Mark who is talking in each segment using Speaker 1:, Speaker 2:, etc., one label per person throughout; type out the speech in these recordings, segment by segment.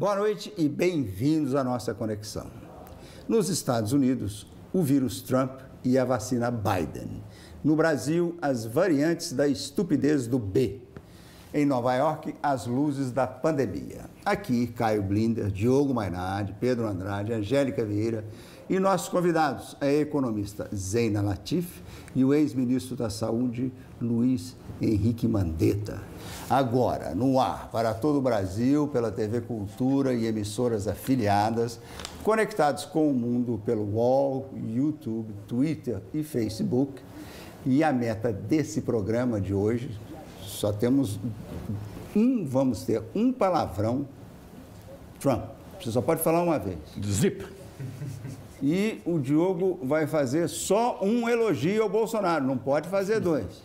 Speaker 1: Boa noite e bem-vindos à nossa conexão. Nos Estados Unidos, o vírus Trump e a vacina Biden. No Brasil, as variantes da estupidez do B. Em Nova York, as luzes da pandemia. Aqui, Caio Blinder, Diogo Mainardi, Pedro Andrade, Angélica Vieira e nossos convidados, a economista Zeina Latif e o ex-ministro da Saúde, Luiz Henrique Mandetta. Agora, no ar para todo o Brasil, pela TV Cultura e emissoras afiliadas, conectados com o mundo pelo UOL, YouTube, Twitter e Facebook. E a meta desse programa de hoje, só temos um, vamos ter um palavrão, Trump. Você só pode falar uma vez.
Speaker 2: Zip.
Speaker 1: E o Diogo vai fazer só um elogio ao Bolsonaro, não pode fazer dois.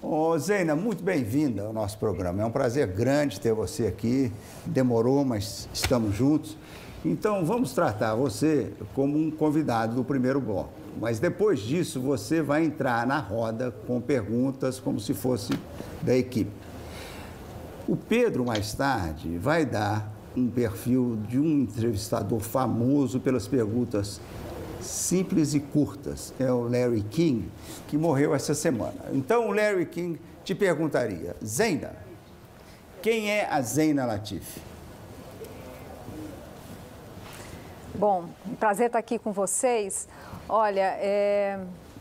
Speaker 1: Ô, Zeina, muito bem-vinda ao nosso programa. É um prazer grande ter você aqui. Demorou, mas estamos juntos. Então, vamos tratar você como um convidado do primeiro bloco. Mas depois disso, você vai entrar na roda com perguntas como se fosse da equipe. O Pedro, mais tarde, vai dar um perfil de um entrevistador famoso pelas perguntas simples e curtas. É o Larry King, que morreu essa semana. Então, o Larry King te perguntaria: Zenda, quem é a Zeina Latif?
Speaker 3: Bom, prazer estar aqui com vocês. Olha, é...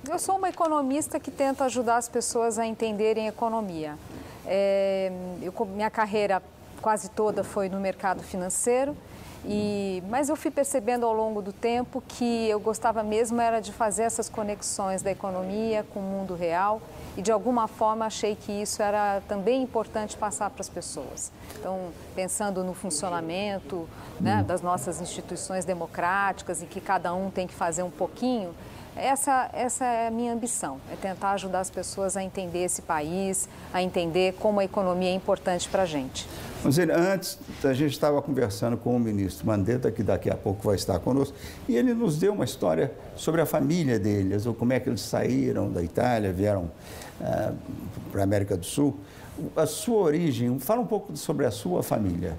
Speaker 3: eu sou uma economista que tenta ajudar as pessoas a entenderem economia. É... Eu, minha carreira quase toda foi no mercado financeiro. E, mas eu fui percebendo ao longo do tempo que eu gostava mesmo era de fazer essas conexões da economia com o mundo real e de alguma forma achei que isso era também importante passar para as pessoas. Então, pensando no funcionamento né, das nossas instituições democráticas e que cada um tem que fazer um pouquinho, essa, essa é a minha ambição, é tentar ajudar as pessoas a entender esse país, a entender como a economia é importante para a gente.
Speaker 1: Mas antes, a gente estava conversando com o ministro Mandetta, que daqui a pouco vai estar conosco, e ele nos deu uma história sobre a família deles, ou como é que eles saíram da Itália, vieram ah, para a América do Sul. A sua origem, fala um pouco sobre a sua família.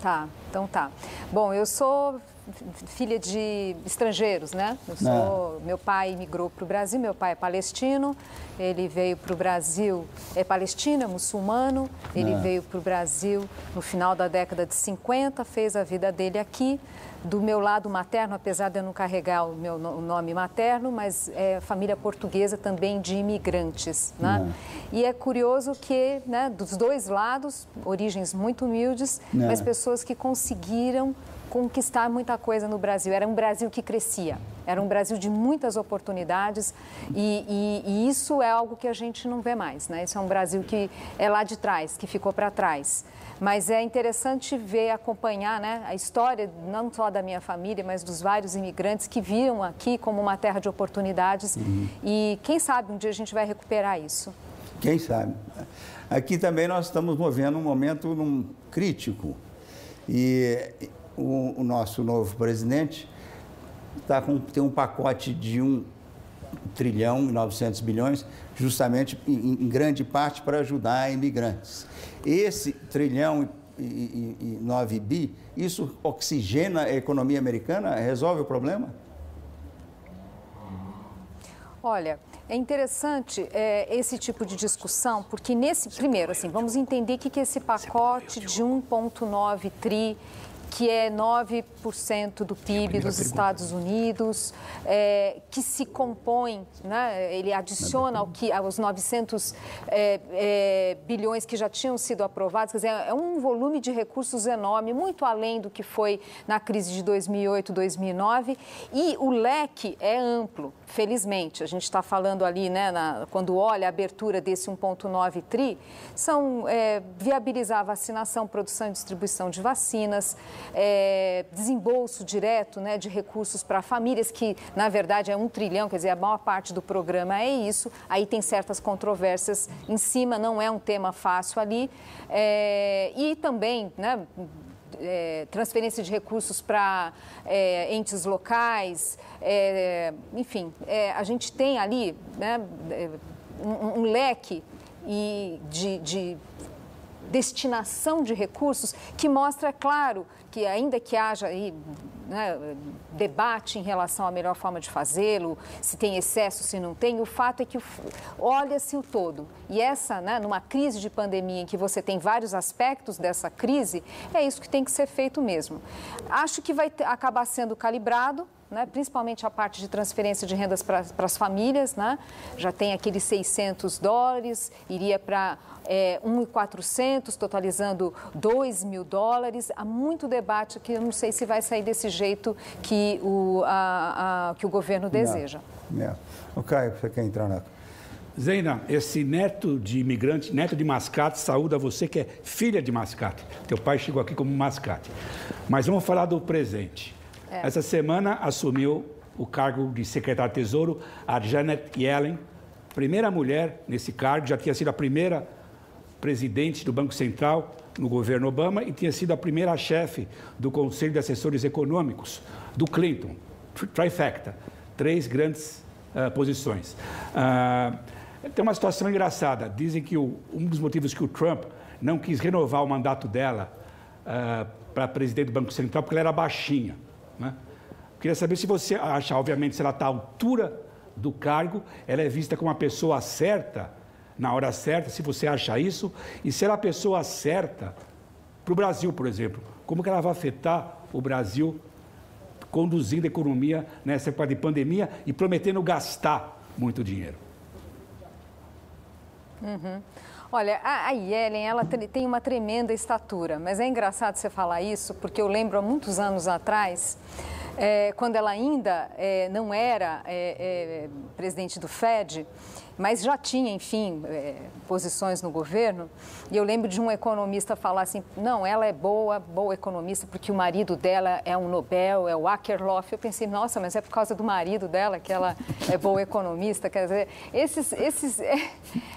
Speaker 3: Tá, então tá. Bom, eu sou filha de estrangeiros, né? Eu sou, meu pai migrou para o Brasil, meu pai é palestino, ele veio para o Brasil, é palestino, é muçulmano, ele veio para o Brasil no final da década de 50, fez a vida dele aqui. Do meu lado materno, apesar de eu não carregar o meu nome materno, mas é família portuguesa também de imigrantes, né? E é curioso que, né, dos dois lados, origens muito humildes, mas pessoas que conseguiram conquistar muita coisa no Brasil. Era um Brasil que crescia, era um Brasil de muitas oportunidades e, e, e, isso é algo que a gente não vê mais, né? Isso é um Brasil que é lá de trás, que ficou para trás. Mas é interessante ver, acompanhar né, a história, não só da minha família, mas dos vários imigrantes que viram aqui como uma terra de oportunidades. Uhum. E quem sabe um dia a gente vai recuperar isso.
Speaker 1: Quem sabe. Aqui também nós estamos movendo um momento num, crítico. E o, o nosso novo presidente tá com, tem um pacote de um trilhão e 900 bilhões, justamente em, em grande parte para ajudar imigrantes. Esse trilhão e, e, e 9 bi, isso oxigena a economia americana? Resolve o problema?
Speaker 3: Olha, é interessante é, esse tipo de discussão, porque nesse, primeiro, assim, vamos entender o que, que é esse pacote de 1,9 tri que é 9% do PIB dos Estados Unidos, é, que se compõe, né, ele adiciona ao que, aos 900 é, é, bilhões que já tinham sido aprovados, quer dizer, é um volume de recursos enorme, muito além do que foi na crise de 2008, 2009, e o leque é amplo, felizmente. A gente está falando ali, né, na, quando olha a abertura desse 1,9 tri, são é, viabilizar a vacinação, produção e distribuição de vacinas, é, desembolso direto né, de recursos para famílias, que na verdade é um trilhão, quer dizer, a maior parte do programa é isso. Aí tem certas controvérsias em cima, não é um tema fácil ali. É, e também, né, é, transferência de recursos para é, entes locais, é, enfim, é, a gente tem ali né, é, um, um leque e de, de destinação de recursos que mostra, claro, que ainda que haja aí né, debate em relação à melhor forma de fazê-lo, se tem excesso, se não tem, o fato é que olha-se o todo. E essa, né, numa crise de pandemia em que você tem vários aspectos dessa crise, é isso que tem que ser feito mesmo. Acho que vai acabar sendo calibrado, né, principalmente a parte de transferência de rendas para as famílias, né, já tem aqueles 600 dólares, iria para é, 1.400, totalizando 2 mil dólares. Há muito debate que eu não sei se vai sair desse jeito que o, a, a, que o governo deseja.
Speaker 1: Yeah. O Caio, você quer entrar na...
Speaker 2: Zeina, esse neto de imigrante, neto de mascate, saúda você que é filha de mascate. Teu pai chegou aqui como mascate. Mas vamos falar do presente. É. Essa semana assumiu o cargo de secretário Tesouro a Janet Yellen, primeira mulher nesse cargo, já tinha sido a primeira presidente do Banco Central no governo Obama e tinha sido a primeira chefe do Conselho de Assessores Econômicos do Clinton, trifecta, três grandes uh, posições. Uh, tem uma situação engraçada. Dizem que o, um dos motivos que o Trump não quis renovar o mandato dela uh, para presidente do Banco Central porque ela era baixinha. Né? Queria saber se você acha, obviamente, se ela está à altura do cargo, ela é vista como uma pessoa certa, na hora certa, se você acha isso, e se ela é a pessoa certa para o Brasil, por exemplo, como que ela vai afetar o Brasil conduzindo a economia nessa época de pandemia e prometendo gastar muito dinheiro?
Speaker 3: Uhum. Olha, a, Yellen, ela tem uma tremenda estatura, mas é engraçado você falar isso, porque eu lembro há muitos anos atrás, é, quando ela ainda é, não era é, presidente do FED, mas já tinha, enfim, é, posições no governo. E eu lembro de um economista falar assim: não, ela é boa, boa economista, porque o marido dela é um Nobel, é o Akerlof. Eu pensei, nossa, mas é por causa do marido dela que ela é boa economista. Quer dizer, esses, esses é,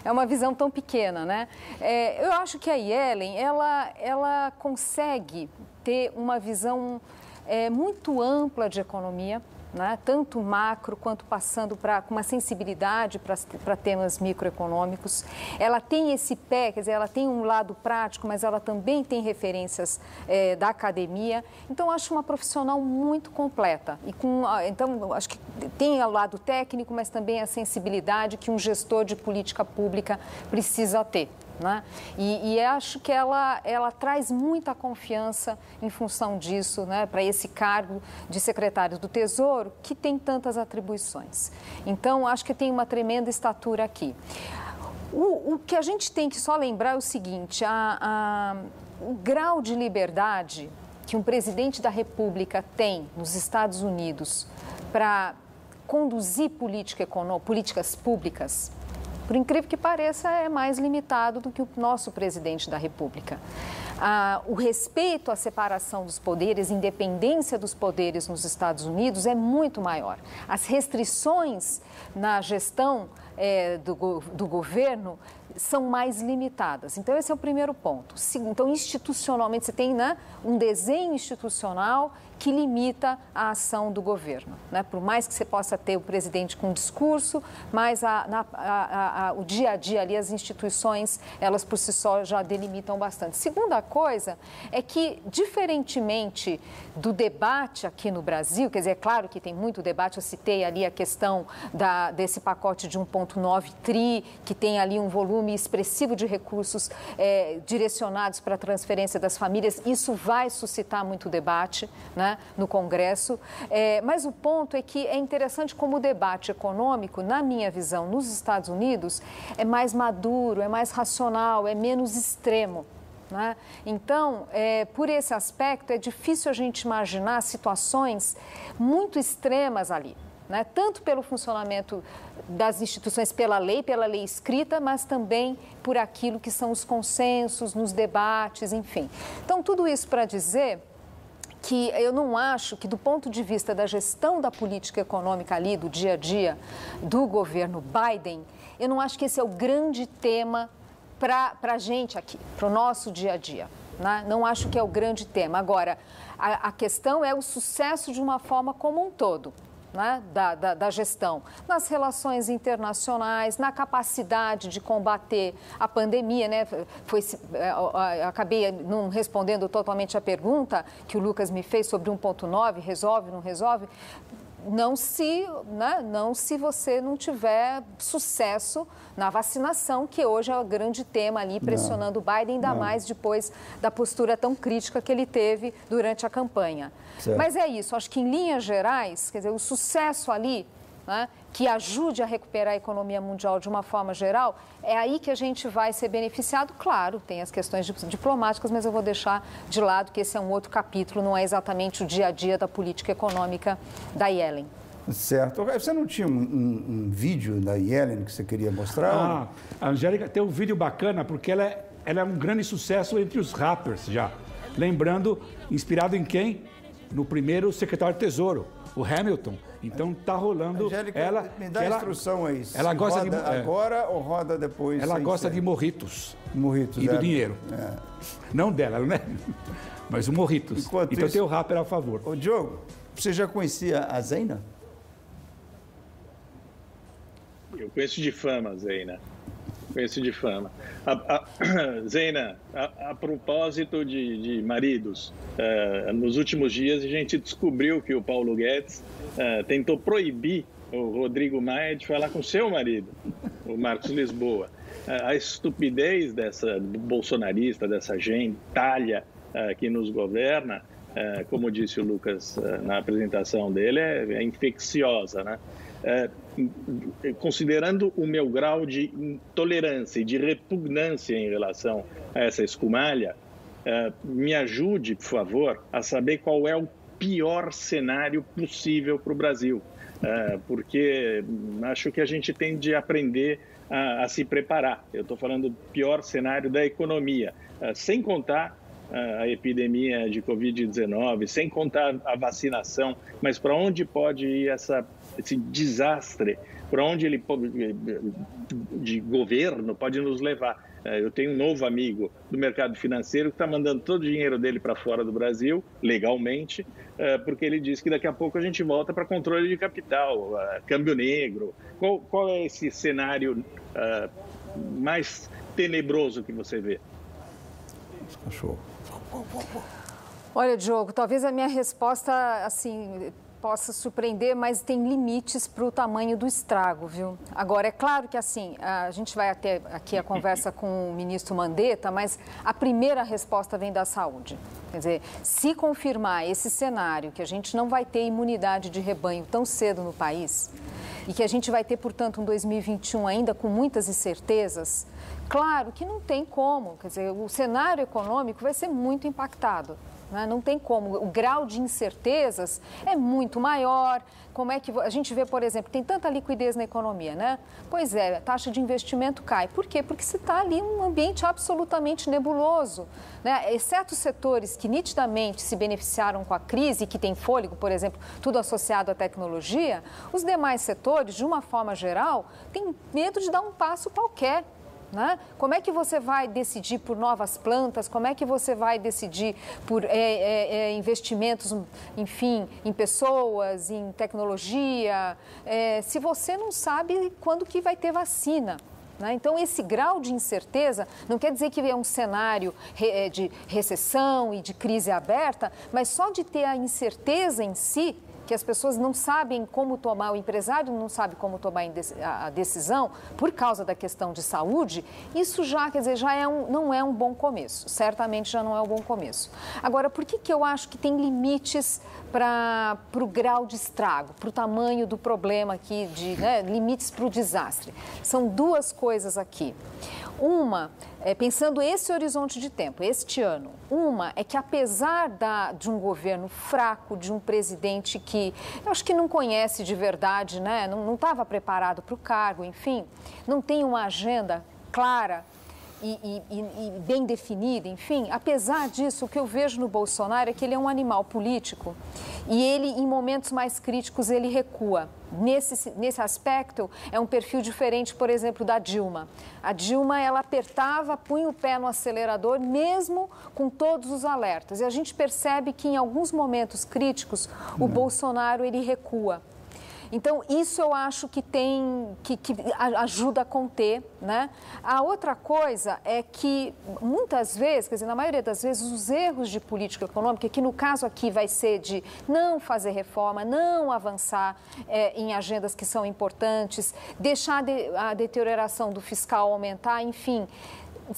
Speaker 3: é uma visão tão pequena, né? É, eu acho que a Yellen, ela, ela consegue ter uma visão é, muito ampla de economia né? tanto macro quanto passando para uma sensibilidade para temas microeconômicos. Ela tem esse pé, quer dizer, ela tem um lado prático, mas ela também tem referências é, da academia. Então, acho uma profissional muito completa. E com, então, acho que tem o lado técnico, mas também a sensibilidade que um gestor de política pública precisa ter. Né? E, e, acho que ela, ela traz muita confiança em função disso, né, para esse cargo de secretário do Tesouro, que tem tantas atribuições. Então, acho que tem uma tremenda estatura aqui. O, o que a gente tem que só lembrar é o seguinte: a, a, o grau de liberdade que um presidente da República tem nos Estados Unidos para conduzir política, políticas públicas por incrível que pareça, é mais limitado do que o nosso presidente da República. Ah, o respeito à separação dos poderes, independência dos poderes nos Estados Unidos é muito maior. As restrições na gestão é, do, do governo são mais limitadas. Então, esse é o primeiro ponto. Então, institucionalmente, você tem né, um desenho institucional que limita a ação do governo. Né? Por mais que você possa ter o presidente com discurso, mas a, a, a, o dia a dia ali, as instituições, elas por si só já delimitam bastante. Segunda coisa é que, diferentemente do debate aqui no Brasil, quer dizer, é claro que tem muito debate, eu citei ali a questão da, desse pacote de 1,9 tri, que tem ali um volume expressivo de recursos é, direcionados para a transferência das famílias, isso vai suscitar muito debate, né? Né, no Congresso. É, mas o ponto é que é interessante como o debate econômico, na minha visão, nos Estados Unidos, é mais maduro, é mais racional, é menos extremo. Né? Então, é, por esse aspecto, é difícil a gente imaginar situações muito extremas ali. Né? Tanto pelo funcionamento das instituições pela lei, pela lei escrita, mas também por aquilo que são os consensos nos debates, enfim. Então, tudo isso para dizer que eu não acho que, do ponto de vista da gestão da política econômica ali, do dia a dia do governo Biden, eu não acho que esse é o grande tema para a gente aqui, para o nosso dia a dia. Né? Não acho que é o grande tema. Agora, a, a questão é o sucesso de uma forma como um todo. Né, da, da, da, gestão, nas relações internacionais, na capacidade de combater a pandemia. Né? Foi, é, acabei não respondendo totalmente a pergunta que o Lucas me fez sobre 1.9, resolve, não resolve? Não se, né, não se você não tiver sucesso na vacinação, que hoje é o grande tema ali, pressionando não, o Biden, ainda não. mais depois da postura tão crítica que ele teve durante a campanha. Certo. Mas é isso, acho que em linhas gerais, quer dizer, o sucesso ali né, que ajude a recuperar a economia mundial de uma forma geral, é aí que a gente vai ser beneficiado. Claro, tem as questões diplomáticas, mas eu vou deixar de lado que esse é um outro capítulo, não é exatamente o dia a dia da política econômica da Yellen.
Speaker 1: Certo. Você não tinha um, um, um vídeo da Yellen que você queria mostrar?
Speaker 2: Ah, a Angélica tem um vídeo bacana porque ela é, ela é um grande sucesso entre os rappers já. Lembrando, inspirado em quem? No primeiro secretário de Tesouro, o Hamilton. Então tá rolando.
Speaker 1: Angélica,
Speaker 2: ela
Speaker 1: me dá
Speaker 2: ela,
Speaker 1: instrução aí.
Speaker 2: Ela gosta
Speaker 1: roda
Speaker 2: de
Speaker 1: é. agora ou roda depois?
Speaker 2: Ela gosta ser. de morritos.
Speaker 1: Morritos.
Speaker 2: E do é. dinheiro. É. Não dela, né? Mas o morritos. Enquanto então isso, tem o rapper a favor.
Speaker 1: Ô Diogo, você já conhecia a Zeina?
Speaker 4: Eu conheço de fama a Zeina conheço de fama. A, a, Zena, a, a propósito de, de maridos, uh, nos últimos dias a gente descobriu que o Paulo Guedes uh, tentou proibir o Rodrigo Maia de falar com seu marido, o Marcos Lisboa. Uh, a estupidez dessa bolsonarista, dessa gentalha que nos governa, como disse o Lucas na apresentação dele, é, é infecciosa, né? É, considerando o meu grau de intolerância e de repugnância em relação a essa escumalha, é, me ajude, por favor, a saber qual é o pior cenário possível para o Brasil, é, porque acho que a gente tem de aprender a, a se preparar. Eu estou falando do pior cenário da economia, sem contar a epidemia de Covid-19, sem contar a vacinação, mas para onde pode ir essa esse desastre, para onde ele de governo pode nos levar. É, eu tenho um novo amigo do mercado financeiro que está mandando todo o dinheiro dele para fora do Brasil, legalmente, é, porque ele diz que daqui a pouco a gente volta para controle de capital, é, câmbio negro. Qual, qual é esse cenário mais tenebroso que você vê?
Speaker 1: Cachorro.
Speaker 3: Olha, Diogo, talvez a minha resposta, assim, possa surpreender, mas tem limites para o tamanho do estrago, viu? Agora, é claro que assim, a gente vai até aqui a conversa com o ministro Mandetta, mas a primeira resposta vem da saúde. Quer dizer, se confirmar esse cenário, que a gente não vai ter imunidade de rebanho tão cedo no país, e que a gente vai ter, portanto, um 2021 ainda com muitas incertezas, claro que não tem como. Quer dizer, o cenário econômico vai ser muito impactado. Né? Não tem como. O grau de incertezas é muito maior. Como é que a gente vê, por exemplo, tem tanta liquidez na economia, né? Pois é, a taxa de investimento cai. Por quê? Porque você está ali num ambiente absolutamente nebuloso. Né? Exceto setores que nitidamente se beneficiaram com a crise, que tem fôlego, por exemplo, tudo associado à tecnologia, os demais setores, de uma forma geral, têm medo de dar um passo qualquer. Né? Como é que você vai decidir por novas plantas? Como é que você vai decidir por é, é, é, investimentos, enfim, em pessoas, em tecnologia, é, se você não sabe quando que vai ter vacina? Né? Então, esse grau de incerteza não quer dizer que é um cenário é, de recessão e de crise aberta, mas só de ter a incerteza em si que as pessoas não sabem como tomar, o empresário não sabe como tomar a decisão por causa da questão de saúde, isso já, quer dizer, já é um, não é um bom começo. Certamente já não é um bom começo. Agora, por que, que eu acho que tem limites para o grau de estrago, para o tamanho do problema aqui, de, né, limites para o desastre? São duas coisas aqui. Uma, é, pensando esse horizonte de tempo, este ano, uma é que apesar da, de um governo fraco, de um presidente que eu acho que não conhece de verdade, né? não estava preparado para o cargo, enfim, não tem uma agenda clara e, e, e, bem definida, enfim, apesar disso, o que eu vejo no Bolsonaro é que ele é um animal político e ele, em momentos mais críticos, ele recua. Nesse, nesse aspecto, é um perfil diferente, por exemplo, da Dilma. A Dilma, ela apertava, punha o pé no acelerador, mesmo com todos os alertas. E a gente percebe que, em alguns momentos críticos, o Bolsonaro, ele recua. Então, isso eu acho que tem, que, que ajuda a conter, né? A outra coisa é que, muitas vezes, quer dizer, na maioria das vezes, os erros de política econômica, que no caso aqui vai ser de não fazer reforma, não avançar é, em agendas que são importantes, deixar de, a deterioração do fiscal aumentar, enfim,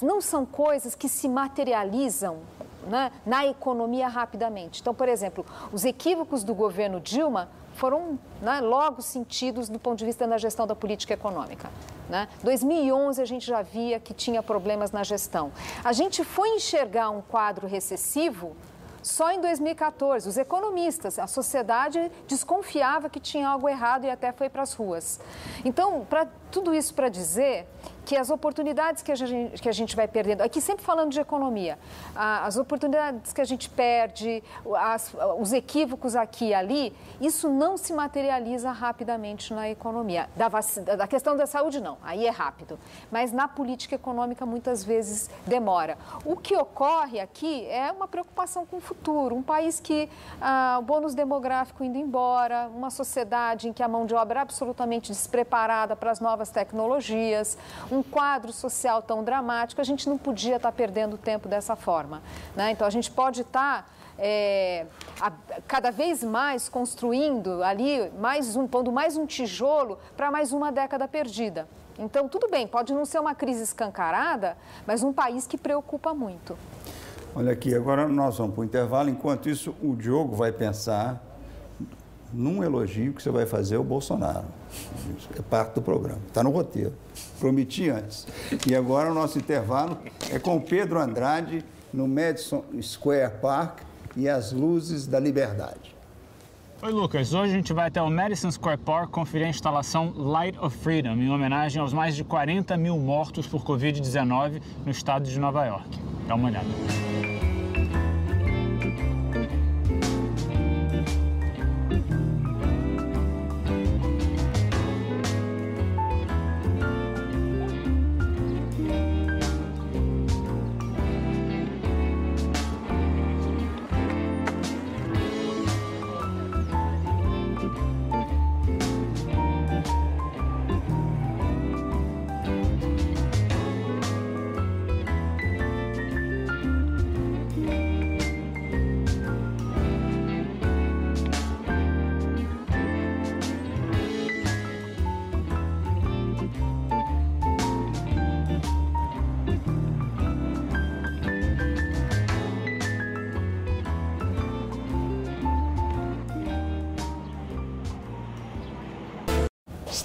Speaker 3: não são coisas que se materializam né, na economia rapidamente. Então, por exemplo, os equívocos do governo Dilma foram né, logo sentidos do ponto de vista da gestão da política econômica. Né? 2011 a gente já via que tinha problemas na gestão. A gente foi enxergar um quadro recessivo só em 2014. Os economistas, a sociedade desconfiava que tinha algo errado e até foi para as ruas. Então, pra, tudo isso para dizer que as oportunidades que a gente, que a gente vai perdendo, aqui sempre falando de economia, as oportunidades que a gente perde, as, os equívocos aqui e ali, isso não se materializa rapidamente na economia. Da, da questão da saúde, não, aí é rápido. Mas na política econômica, muitas vezes demora. O que ocorre aqui é uma preocupação com o futuro. Um país que ah, o bônus demográfico indo embora, uma sociedade em que a mão de obra é absolutamente despreparada para as novas tecnologias, um um quadro social tão dramático, a gente não podia estar perdendo tempo dessa forma. Né? Então, a gente pode estar é, a, cada vez mais construindo ali, mais um, pondo mais um tijolo para mais uma década perdida. Então, tudo bem, pode não ser uma crise escancarada, mas um país que preocupa muito.
Speaker 1: Olha aqui, agora nós vamos para o intervalo. Enquanto isso, o Diogo vai pensar num elogio que você vai fazer ao Bolsonaro. É parte do programa, está no roteiro. Prometi antes. E agora o nosso intervalo é com Pedro Andrade no Madison Square Park e as luzes da liberdade.
Speaker 5: Oi, Lucas. Hoje a gente vai até o Madison Square Park conferir a instalação Light of Freedom, em homenagem aos mais de 40 mil mortos por Covid-19 no estado de Nova York. Dá uma olhada.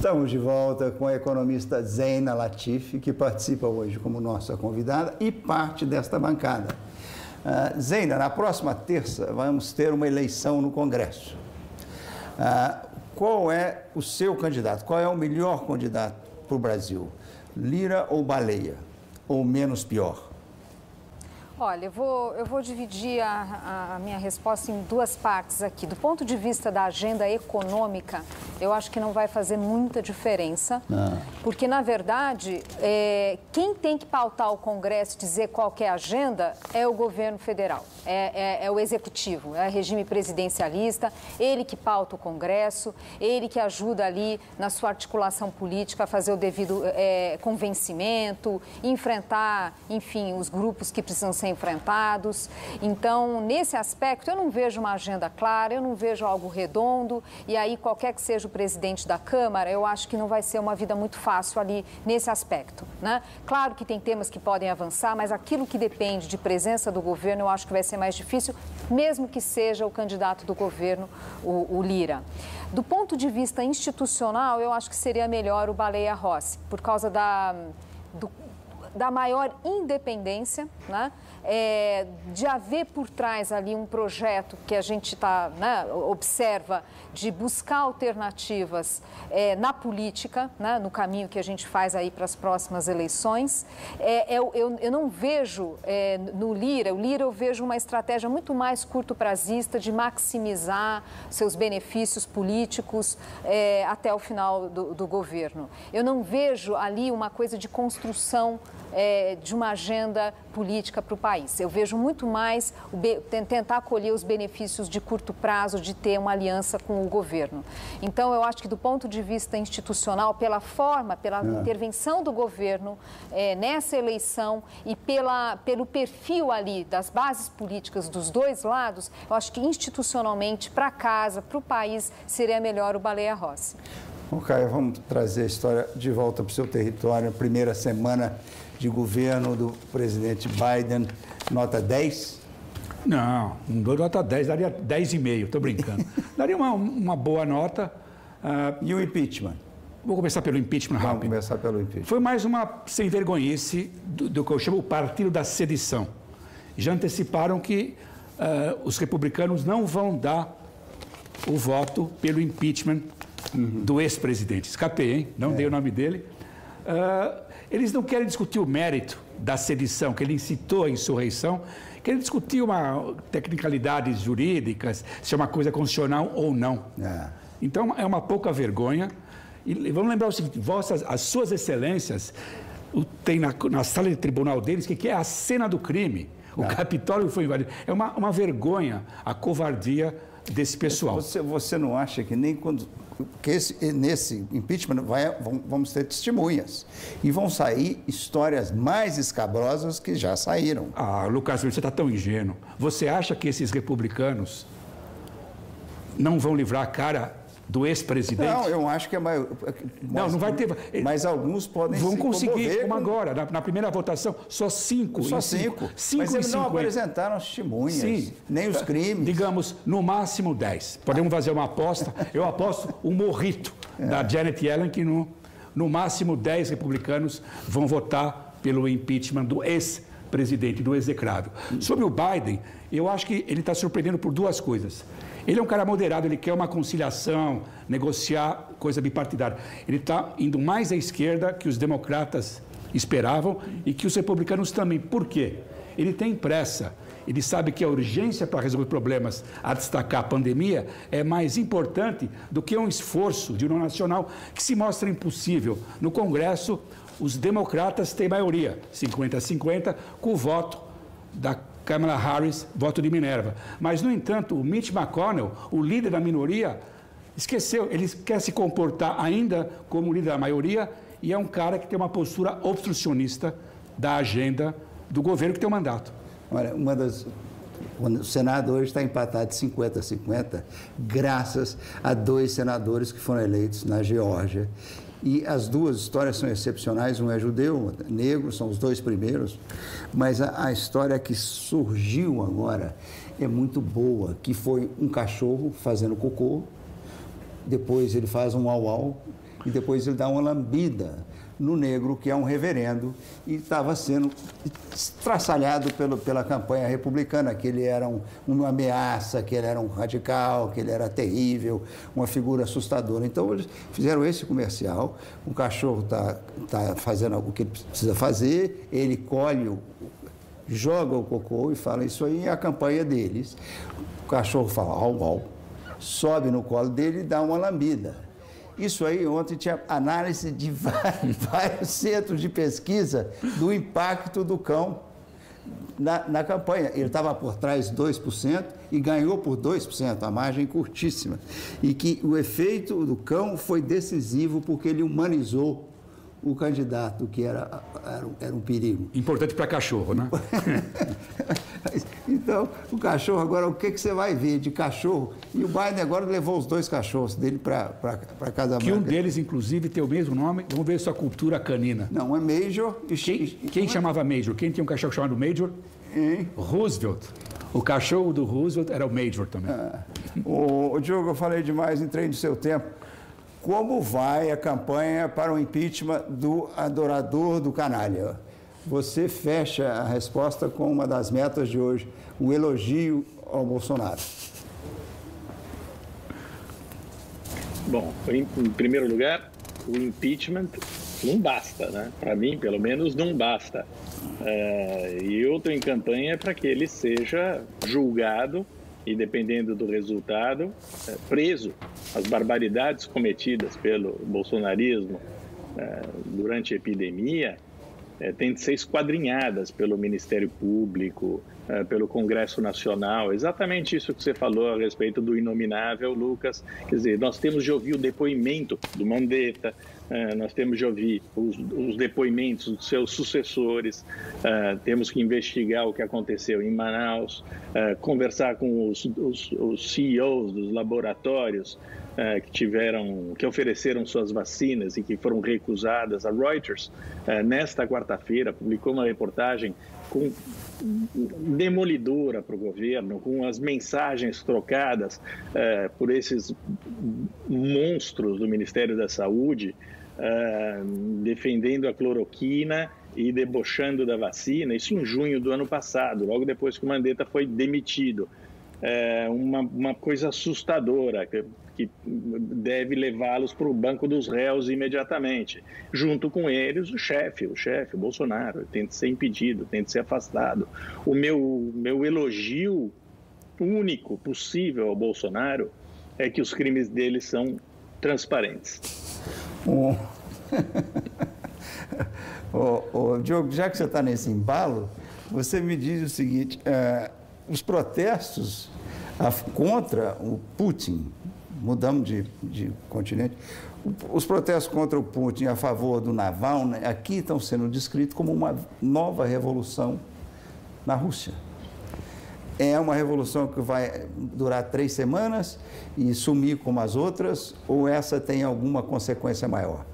Speaker 1: Estamos de volta com a economista Zeina Latifi, que participa hoje como nossa convidada e parte desta bancada. Uh, Zeina, na próxima terça vamos ter uma eleição no Congresso. Uh, qual é o seu candidato? Qual é o melhor candidato para o Brasil? Lira ou Baleia? Ou menos pior?
Speaker 3: Olha, eu vou, eu vou dividir a, a, minha resposta em duas partes aqui. Do ponto de vista da agenda econômica, eu acho que não vai fazer muita diferença, ah. porque, na verdade, é, quem tem que pautar o Congresso, dizer qual é a agenda, é o governo federal, é, é, é o executivo, é o regime presidencialista, ele que pauta o Congresso, ele que ajuda ali na sua articulação política a fazer o devido é, convencimento, enfrentar, enfim, os grupos que precisam ser enfrentados. Então, nesse aspecto, eu não vejo uma agenda clara, eu não vejo algo redondo. E aí, qualquer que seja o presidente da Câmara, eu acho que não vai ser uma vida muito fácil ali nesse aspecto. Né? Claro que tem temas que podem avançar, mas aquilo que depende de presença do governo, eu acho que vai ser mais difícil, mesmo que seja o candidato do governo, o, o Lira. Do ponto de vista institucional, eu acho que seria melhor o Baleia Rossi, por causa da, do, da maior independência, né? É, de haver por trás ali um projeto que a gente tá, né, observa de buscar alternativas é, na política, né, no caminho que a gente faz aí para as próximas eleições. É, eu, eu, eu, não vejo é, no Lira, o Lira eu vejo uma estratégia muito mais curto prazista de maximizar seus benefícios políticos é, até o final do, do governo. Eu não vejo ali uma coisa de construção é, de uma agenda política para o país. Eu vejo muito mais tentar colher os benefícios de curto prazo de ter uma aliança com o governo. Então, eu acho que do ponto de vista institucional, pela forma, pela é. intervenção do governo é, nessa eleição e pela, pelo perfil ali das bases políticas dos dois lados, eu acho que institucionalmente, para casa, para o país, seria melhor o Baleia Rossi.
Speaker 1: Bom, Caio, vamos trazer a história de volta para o seu território. Primeira semana de governo do presidente Biden, nota 10?
Speaker 2: Não, não dou nota 10, daria 10,5, estou brincando. daria uma, uma boa nota.
Speaker 1: Uh, e o impeachment?
Speaker 2: Vou começar pelo impeachment
Speaker 1: Vamos
Speaker 2: rápido.
Speaker 1: Vamos começar pelo impeachment.
Speaker 2: Foi mais uma sem vergonhice do, do que eu chamo o partido da sedição. Já anteciparam que uh, os republicanos não vão dar o voto pelo impeachment uhum. do ex-presidente. Escapei, hein? Não é. dei o nome dele. Uh, eles não querem discutir o mérito da sedição, que ele incitou a insurreição, querem discutir uma tecnicalidades jurídicas, se é uma coisa constitucional ou não. É. Então é uma pouca vergonha. E vamos lembrar o seguinte: vossas, as suas excelências tem na, na sala de tribunal deles que, que é a cena do crime. O é. Capitólio foi invadido. É uma, uma vergonha a covardia desse pessoal.
Speaker 1: Você, você não acha que nem quando que esse, nesse impeachment vai, vamos ter testemunhas e vão sair histórias mais escabrosas que já saíram.
Speaker 2: Ah, Lucas, você está tão ingênuo. Você acha que esses republicanos não vão livrar a cara do ex-presidente?
Speaker 1: Não, eu acho que é mais.
Speaker 2: Não, não vai ter.
Speaker 1: Mas alguns podem
Speaker 2: Vão conseguir, como agora, na, na, primeira votação, só cinco.
Speaker 1: Só cinco. Cinco, mas eles não apresentaram as testemunhas, Sim. nem os crimes.
Speaker 2: Digamos, no máximo dez. Podemos fazer uma aposta. Eu aposto um morrito é. da Janet Yellen que no, no máximo dez republicanos vão votar pelo impeachment do ex-presidente, do execrável. Sobre o Biden, eu acho que ele está surpreendendo por duas coisas. Ele é um cara moderado, ele quer uma conciliação, negociar coisa bipartidária. Ele está indo mais à esquerda que os democratas esperavam e que os republicanos também. Por quê? Ele tem pressa. Ele sabe que a urgência para resolver problemas, a destacar a pandemia, é mais importante do que um esforço de união nacional que se mostra impossível. No Congresso, os democratas têm maioria, 50 a 50, com o voto da Kamala Harris, voto de Minerva. Mas, no entanto, o Mitch McConnell, o líder da minoria, esqueceu. Ele quer se comportar ainda como líder da maioria e é um cara que tem uma postura obstrucionista da agenda do governo que tem o mandato.
Speaker 1: Olha, uma das. O Senado hoje está empatado de 50 a 50, graças a dois senadores que foram eleitos na Geórgia e as duas histórias são excepcionais, um é judeu, um é negro, são os dois primeiros, mas a, a história que surgiu agora é muito boa, que foi um cachorro fazendo cocô, depois ele faz um au-au e depois ele dá uma lambida no negro, que é um reverendo, e estava sendo estraçalhado pelo, pela campanha republicana, que ele era um, uma ameaça, que ele era um radical, que ele era terrível, uma figura assustadora. Então, eles fizeram esse comercial, o cachorro está tá fazendo o que ele precisa fazer, ele colhe, o, joga o cocô e fala, isso aí é a campanha deles. O cachorro fala, au, au, sobe no colo dele e dá uma lambida. Isso aí, ontem tinha análise de vários centros de pesquisa do impacto do cão na, na campanha. Ele estava por trás 2% e ganhou por 2%, a margem curtíssima. E que o efeito do cão foi decisivo porque ele humanizou o candidato, que era, era, era um perigo.
Speaker 2: Importante para cachorro, né?
Speaker 1: então, o cachorro, agora, o que, que você vai ver de cachorro? E o Biden agora levou os dois cachorros dele para Casa
Speaker 2: Que um deles, inclusive, tem o mesmo nome. Vamos ver sua cultura canina.
Speaker 1: Não, é Major.
Speaker 2: Quem, quem chamava Major? Quem tinha um cachorro chamado Major? Hein? Roosevelt. O cachorro do Roosevelt era o Major também. Ah.
Speaker 1: O, o Diogo, eu falei demais, entrei no seu tempo como vai a campanha para o impeachment do adorador do canalha? Você fecha a resposta com uma das metas de hoje, um elogio ao Bolsonaro.
Speaker 4: Bom, em, primeiro lugar, o impeachment não basta, né? Para mim, pelo menos, não basta. É, e eu estou em campanha para que ele seja julgado e, dependendo do resultado, é, preso. As barbaridades cometidas pelo bolsonarismo é, durante a epidemia é, têm de ser esquadrinhadas pelo Ministério Público, é, pelo Congresso Nacional. Exatamente isso que você falou a respeito do inominável, Lucas. Quer dizer, nós temos de ouvir o depoimento do Mandetta, é, nós temos de ouvir os, os depoimentos dos seus sucessores, é, temos que investigar o que aconteceu em Manaus, é, conversar com os, os, os CEOs dos laboratórios, que tiveram, que ofereceram suas vacinas e que foram recusadas. A Reuters, nesta quarta-feira, publicou uma reportagem com demolidora para o governo, com as mensagens trocadas por esses monstros do Ministério da Saúde, defendendo a cloroquina e debochando da vacina, isso em junho do ano passado, logo depois que o Mandetta foi demitido. É uma, uma coisa assustadora que deve levá-los para o banco dos réus imediatamente. Junto com eles, o chefe, o chefe, o Bolsonaro, tem de ser impedido, tem de ser afastado. O meu, meu elogio único possível ao Bolsonaro é que os crimes dele são transparentes.
Speaker 1: Oh, Diogo, já que você está nesse embalo, você me diz o seguinte: uh, os protestos contra o Putin mudamos de, de continente. Os protestos contra o Putin a favor do Navalny aqui estão sendo descritos como uma nova revolução na Rússia. É uma revolução que vai durar três semanas e sumir como as outras, ou essa tem alguma consequência maior?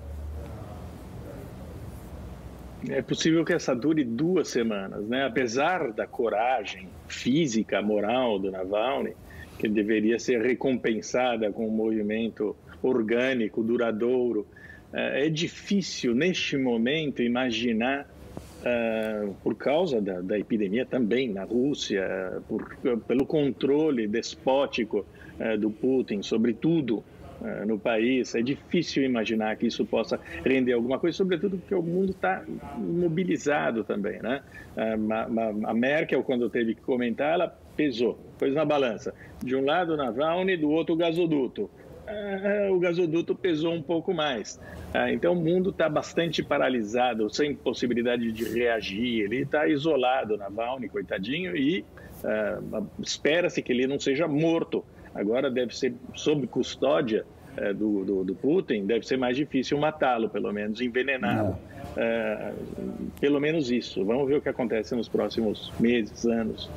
Speaker 4: É possível que essa dure duas semanas, né? Apesar da coragem física, moral do Navalny, que deveria ser recompensada com um movimento orgânico, duradouro. É, é difícil, neste momento, imaginar, uh, por causa da, da, epidemia também na Rússia, por, pelo controle despótico uh, do Putin sobre tudo uh, no país, é difícil imaginar que isso possa render alguma coisa, sobretudo porque o mundo está mobilizado também. Né? a Merkel, quando teve que comentar, ela pesou, pôs na balança. De um lado Navalny, do outro o gasoduto. Ah, o gasoduto pesou um pouco mais. Ah, então o mundo está bastante paralisado, sem possibilidade de reagir. Ele está isolado, Navalny, coitadinho, e ah, espera-se que ele não seja morto. Agora deve ser sob custódia do, do, do, Putin, deve ser mais difícil matá-lo, pelo menos envenená-lo. pelo menos isso. Vamos ver o que acontece nos próximos meses, anos.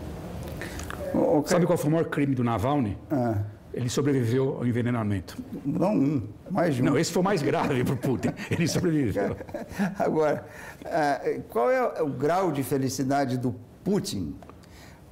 Speaker 2: Okay. Sabe qual foi o maior crime do Navalny? Ah. Ele sobreviveu ao envenenamento.
Speaker 1: Não um, mais um.
Speaker 2: Não, esse foi mais grave para o Putin. Ele sobreviveu.
Speaker 1: Agora, ah, qual é o grau de felicidade do Putin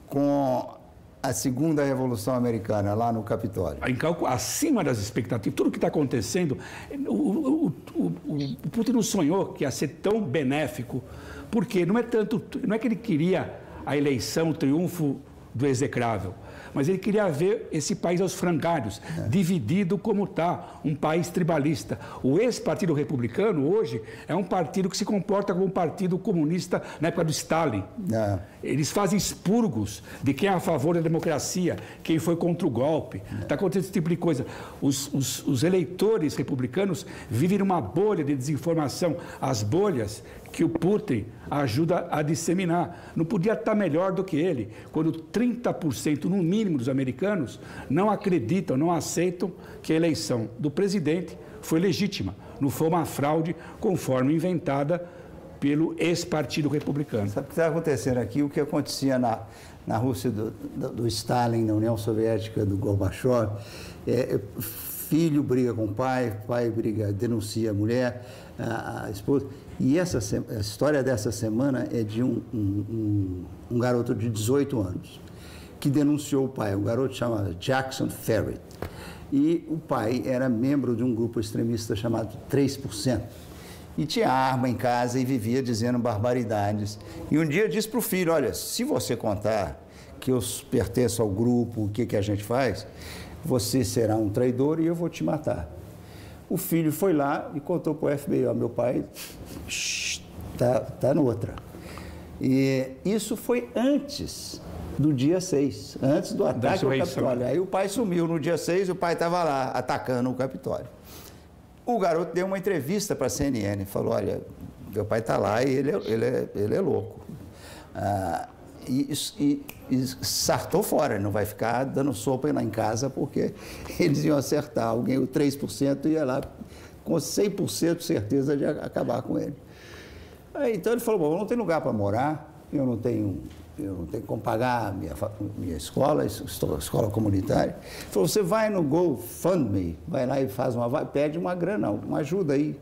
Speaker 1: com a segunda revolução americana lá no Capitólio?
Speaker 2: Acima das expectativas, tudo o que está acontecendo, o, o, o, o, Putin não sonhou que ia ser tão benéfico, porque não é tanto, não é que ele queria a eleição, o triunfo do execrável. Mas ele queria ver esse país aos frangalhos, é. dividido como está, um país tribalista. O ex-partido republicano, hoje, é um partido que se comporta como um partido comunista na época do Stalin. É. Eles fazem expurgos de quem é a favor da democracia, quem foi contra o golpe. Está é. acontecendo esse tipo de coisa. Os, os, os eleitores republicanos vivem numa bolha de desinformação. As bolhas que o Putin ajuda a disseminar. Não podia estar melhor do que ele, quando 30% no mínimo dos americanos não acreditam, não aceitam que a eleição do presidente foi legítima, não foi uma fraude conforme inventada pelo ex-partido republicano.
Speaker 1: Sabe o que está acontecendo aqui? O que acontecia na, na Rússia do, do, do Stalin, na União Soviética do Gorbachev, é, filho briga com o pai, pai briga, denuncia a mulher, a, a esposa. E essa a história dessa semana é de um, um, um, garoto de 18 anos que denunciou o pai. O garoto chama Jackson Ferry. E o pai era membro de um grupo extremista chamado 3%. E tinha arma em casa e vivia dizendo barbaridades. E um dia disse para o filho: Olha, se você contar que eu pertenço ao grupo, o que, que a gente faz, você será um traidor e eu vou te matar. O filho foi lá e contou para o FBI, ó, meu pai está tá noutra. E isso foi antes do dia 6, antes do ataque ao Capitólio. Aí o pai sumiu no dia 6 e o pai estava lá atacando o Capitólio. O garoto deu uma entrevista para a CNN, falou, olha, Meu pai está lá e ele é, ele é, ele é louco. Ah, e, e, e sartou fora, não vai ficar dando sopa lá em casa, porque eles iam acertar. Alguém, o 3% ia lá com 100% de certeza de acabar com ele. Aí, então ele falou, bom, não tem lugar para morar, eu não tenho, eu não tenho como pagar minha, minha escola, escola comunitária. Ele falou, você vai no GoFundMe, vai lá e faz uma, pede uma grana, uma ajuda aí.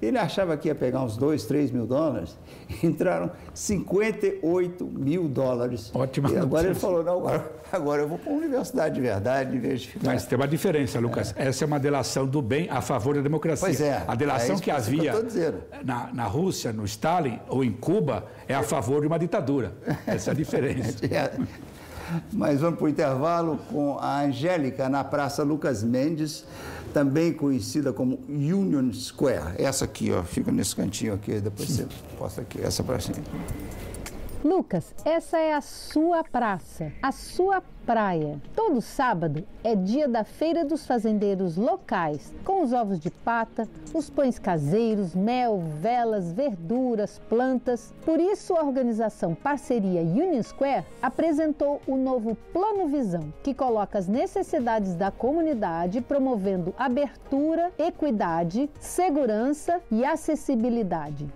Speaker 1: Ele achava que ia pegar uns 2, 3 mil dólares, entraram 58 mil dólares.
Speaker 2: Ótimo.
Speaker 1: E agora ele falou, não, agora, agora eu vou para a universidade de verdade, em vez de
Speaker 2: ficar... Mas tem uma diferença, Lucas. É. Essa é uma delação do bem a favor da democracia.
Speaker 1: Pois é.
Speaker 2: A delação é que havia que na, na Rússia, no Stalin ou em Cuba é a favor de uma ditadura. Essa é a diferença.
Speaker 1: é. Mas vamos para o intervalo com a Angélica na Praça Lucas Mendes também conhecida como Union Square. Essa aqui, ó, fica nesse cantinho aqui, depois você posta aqui, essa pracinha.
Speaker 6: Lucas, essa é a sua praça, a sua praia. Todo sábado é dia da Feira dos Fazendeiros locais, com os ovos de pata, os pães caseiros, mel, velas, verduras, plantas. Por isso, a organização Parceria Union Square apresentou o novo Plano Visão, que coloca as necessidades da comunidade promovendo abertura, equidade, segurança e acessibilidade.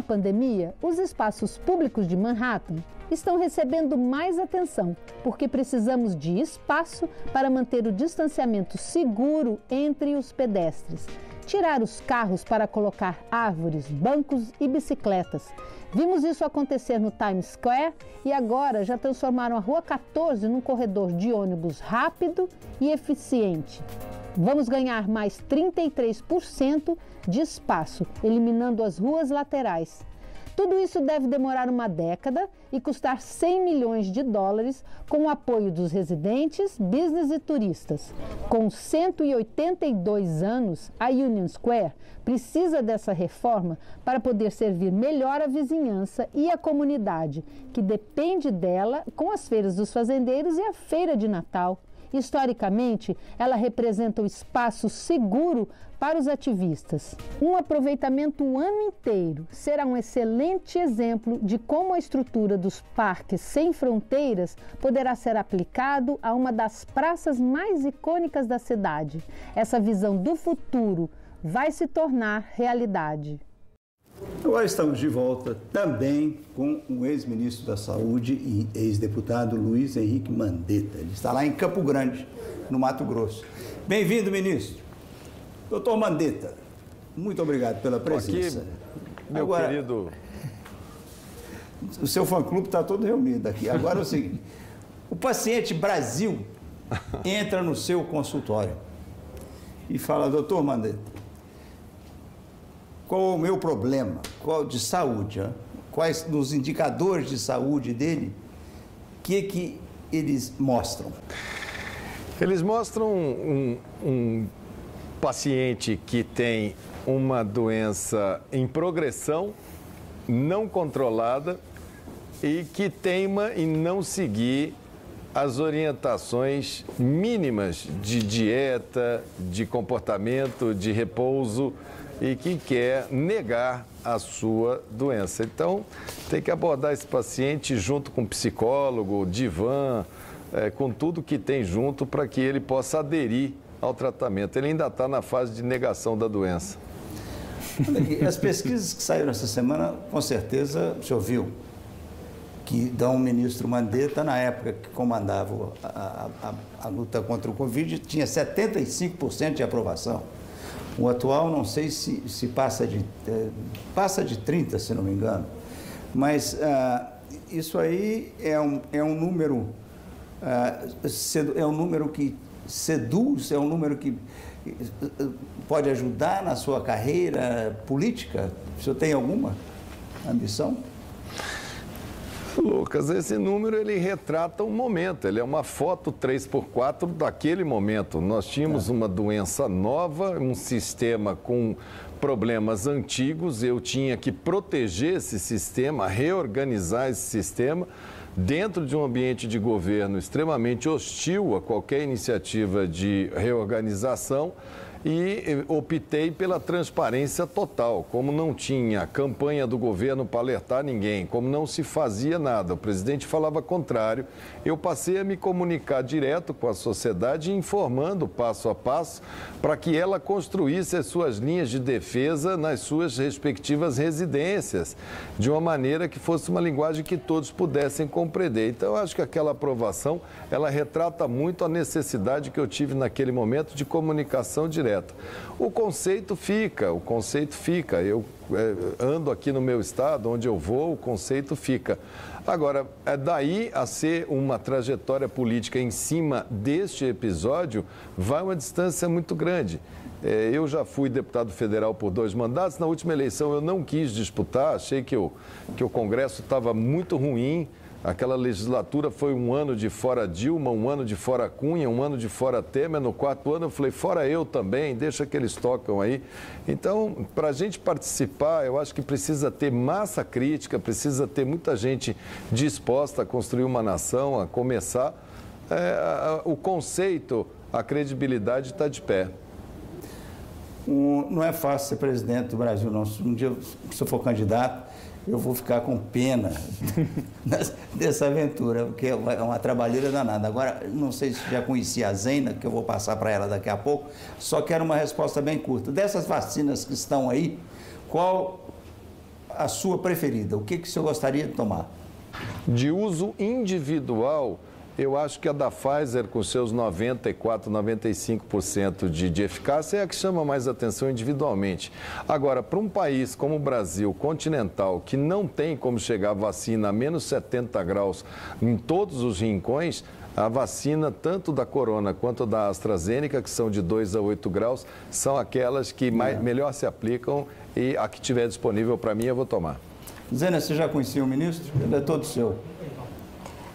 Speaker 6: A pandemia, os espaços públicos de Manhattan estão recebendo mais atenção, porque precisamos de espaço para manter o distanciamento seguro entre os pedestres. Tirar os carros para colocar árvores, bancos e bicicletas. Vimos isso acontecer no Times Square e agora já transformaram a Rua 14 num corredor de ônibus rápido e eficiente. Vamos ganhar mais 33% de espaço, eliminando as ruas laterais. Tudo isso deve demorar uma década e custar 100 milhões de dólares com o apoio dos residentes, business e turistas. Com 182 anos, a Union Square precisa dessa reforma para poder servir melhor a vizinhança e a comunidade, que depende dela com as feiras dos fazendeiros e a feira de Natal. Historicamente, ela representa o espaço seguro para os ativistas. Um aproveitamento o ano inteiro será um excelente exemplo de como a estrutura dos parques sem fronteiras poderá ser aplicado a uma das praças mais icônicas da cidade. Essa visão do futuro vai se tornar realidade.
Speaker 1: Agora estamos de volta também com o ex-ministro da Saúde e ex-deputado Luiz Henrique Mandetta. Ele está lá em Campo Grande, no Mato Grosso. Bem-vindo, ministro. Doutor Mandetta, muito obrigado pela presença. Aqui,
Speaker 7: meu Agora, querido.
Speaker 1: O seu fã-clube está todo reunido aqui. Agora é o seguinte: o paciente Brasil entra no seu consultório e fala, doutor Mandetta, qual o meu problema qual de saúde, hein? quais nos indicadores de saúde dele, o que, que eles mostram?
Speaker 7: Eles mostram um, um paciente que tem uma doença em progressão, não controlada e que teima em não seguir as orientações mínimas de dieta, de comportamento, de repouso e que quer negar a sua doença. Então, tem que abordar esse paciente junto com psicólogo, divã, é, com tudo que tem junto para que ele possa aderir ao tratamento. Ele ainda está na fase de negação da doença.
Speaker 1: As pesquisas que saíram essa semana, com certeza, o senhor viu, que dão o ministro Mandetta, na época que comandava a, a, a luta contra o Covid, tinha 75% de aprovação. O atual, não sei se, se passa, de, é, passa de 30, se não me engano. Mas ah, isso aí é um, é um número ah, é um número que seduz, é um número que pode ajudar na sua carreira política? O senhor tem alguma ambição?
Speaker 7: Lucas, esse número ele retrata um momento, ele é uma foto 3x4 daquele momento. Nós tínhamos é. uma doença nova, um sistema com problemas antigos, eu tinha que proteger esse sistema, reorganizar esse sistema dentro de um ambiente de governo extremamente hostil a qualquer iniciativa de reorganização e optei pela transparência total. Como não tinha campanha do governo para alertar ninguém, como não se fazia nada, o presidente falava contrário, eu passei a me comunicar direto com a sociedade, informando passo a passo para que ela construísse as suas linhas de defesa nas suas respectivas residências, de uma maneira que fosse uma linguagem que todos pudessem compreender. Então, eu acho que aquela aprovação, ela retrata muito a necessidade que eu tive naquele momento de comunicação direta direta. O conceito fica, o conceito fica. Eu é, ando aqui no meu estado, onde eu vou, o conceito fica. Agora, é daí a ser uma trajetória política em cima deste episódio, vai uma distância muito grande. É, eu já fui deputado federal por dois mandatos. Na última eleição eu não quis disputar, achei que o, que o Congresso estava muito ruim. Aquela legislatura foi um ano de fora Dilma, um ano de fora Cunha, um ano de fora Temer. No quarto ano eu falei, fora eu também, deixa que eles tocam aí. Então, para a gente participar, eu acho que precisa ter massa crítica, precisa ter muita gente disposta a construir uma nação, a começar. É, o conceito, a credibilidade está de pé.
Speaker 1: Um, não é fácil ser presidente do Brasil, não. Um dia, se eu for candidato, eu vou ficar com pena dessa aventura, porque é uma trabalheira danada. Agora, não sei se já conhecia a Zena, que eu vou passar para ela daqui a pouco, só quero uma resposta bem curta. Dessas vacinas que estão aí, qual a sua preferida? O que, que o senhor gostaria de tomar?
Speaker 7: De uso individual, eu acho que a da Pfizer, com seus 94, 95% de, de eficácia, é a que chama mais atenção individualmente. Agora, para um país como o Brasil, continental, que não tem como chegar a vacina a menos 70 graus em todos os rincões, a vacina, tanto da Corona quanto da AstraZeneca, que são de 2 a 8 graus, são aquelas que mais, é. melhor se aplicam e a que tiver disponível para mim eu vou tomar.
Speaker 1: Zena, você já conhecia o ministro? Ele é todo seu.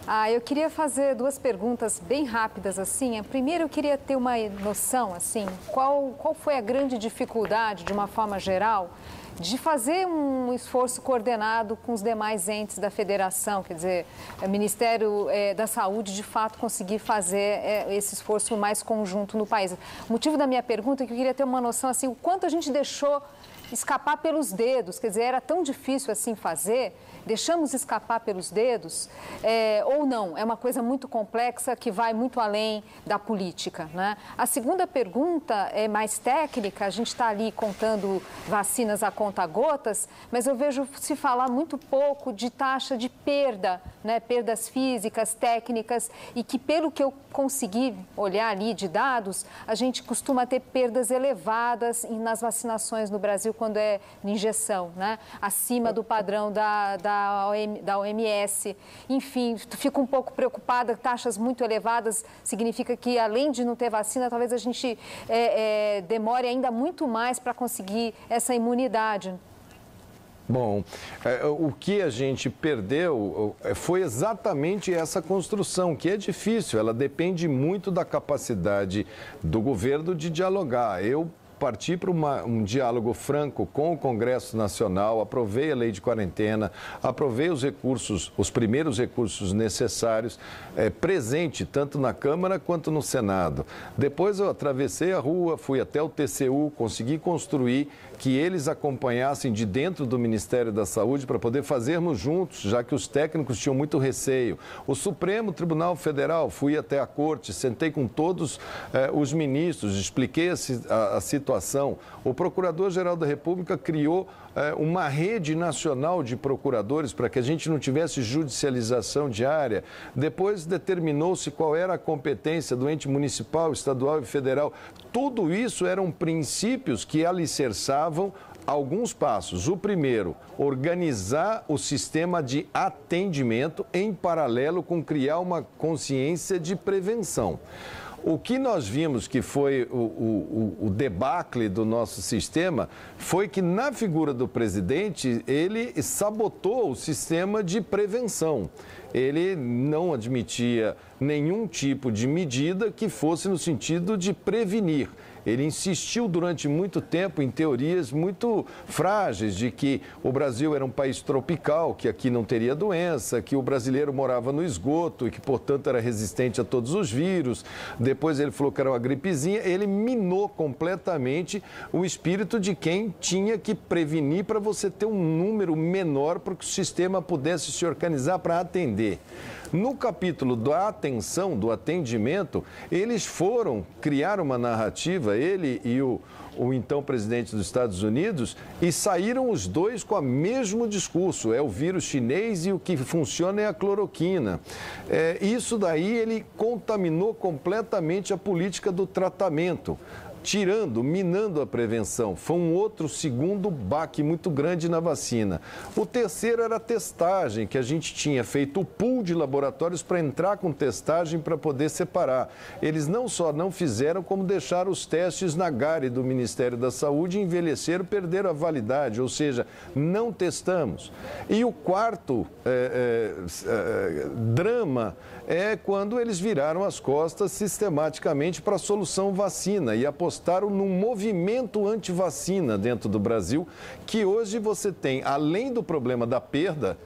Speaker 3: Ah, eu queria fazer duas perguntas bem rápidas assim. Primeiro, eu queria ter uma noção assim, qual qual foi a grande dificuldade, de uma forma geral, de fazer um esforço coordenado com os demais entes da federação, quer dizer, o Ministério é, da Saúde de fato conseguir fazer é, esse esforço mais conjunto no país. O motivo da minha pergunta é que eu queria ter uma noção assim, o quanto a gente deixou escapar pelos dedos, quer dizer, era tão difícil assim fazer deixamos escapar pelos dedos é, ou não? É uma coisa muito complexa que vai muito além da política. Né? A segunda pergunta é mais técnica, a gente está ali contando vacinas a conta-gotas, mas eu vejo se falar muito pouco de taxa de perda, né? perdas físicas, técnicas, e que pelo que eu consegui olhar ali de dados, a gente costuma ter perdas elevadas nas vacinações no Brasil quando é injeção, né? acima do padrão da, da da, OMS. Enfim, fico um pouco preocupada, taxas muito elevadas significa que, além de não ter vacina, talvez a gente é, é, demore ainda muito mais para conseguir essa imunidade.
Speaker 7: Bom, é, o que a gente perdeu é, foi exatamente essa construção, que é difícil, ela depende muito da capacidade do governo de dialogar. Eu partir para uma, um diálogo franco com o Congresso Nacional, aprovei a lei de quarentena, aprovei os recursos, os primeiros recursos necessários, é, presente tanto na Câmara quanto no Senado. Depois eu atravessei a rua, fui até o TCU, consegui construir que eles acompanhassem de dentro do Ministério da Saúde para poder fazermos juntos, já que os técnicos tinham muito receio. O Supremo Tribunal Federal, fui até a corte, sentei com todos eh, os ministros, expliquei a, a, situação. O Procurador-Geral da República criou uma rede nacional de procuradores para que a gente não tivesse judicialização diária. Depois determinou-se qual era a competência do ente municipal, estadual e federal. Tudo isso eram princípios que alicerçavam alguns passos. O primeiro, organizar o sistema de atendimento em paralelo com criar uma consciência de prevenção. O que nós vimos que foi o, o, o, debacle do nosso sistema foi que, na figura do presidente, ele sabotou o sistema de prevenção. Ele não admitia nenhum tipo de medida que fosse no sentido de prevenir Ele insistiu durante muito tempo em teorias muito frágeis de que o Brasil era um país tropical, que aqui não teria doença, que o brasileiro morava no esgoto e que, portanto, era resistente a todos os vírus. Depois ele falou que era uma gripezinha. Ele minou completamente o espírito de quem tinha que prevenir para você ter um número menor para que o sistema pudesse se organizar para atender. No capítulo da atenção, do atendimento, eles foram criar uma narrativa, ele e o, o então presidente dos Estados Unidos, e saíram os dois com o mesmo discurso: é o vírus chinês e o que funciona é a cloroquina. É, isso daí ele contaminou completamente a política do tratamento tirando, minando a prevenção. Foi um outro segundo baque muito grande na vacina. O terceiro era a testagem, que a gente tinha feito o pool de laboratórios para entrar com testagem para poder separar. Eles não só não fizeram, como deixaram os testes na GARE do Ministério da Saúde, envelheceram, perderam a validade, ou seja, não testamos. E o quarto é, é, é, drama é quando eles viraram as costas sistematicamente para a solução vacina e apostaram num movimento anti-vacina dentro do Brasil, que hoje você tem, além do problema da perda,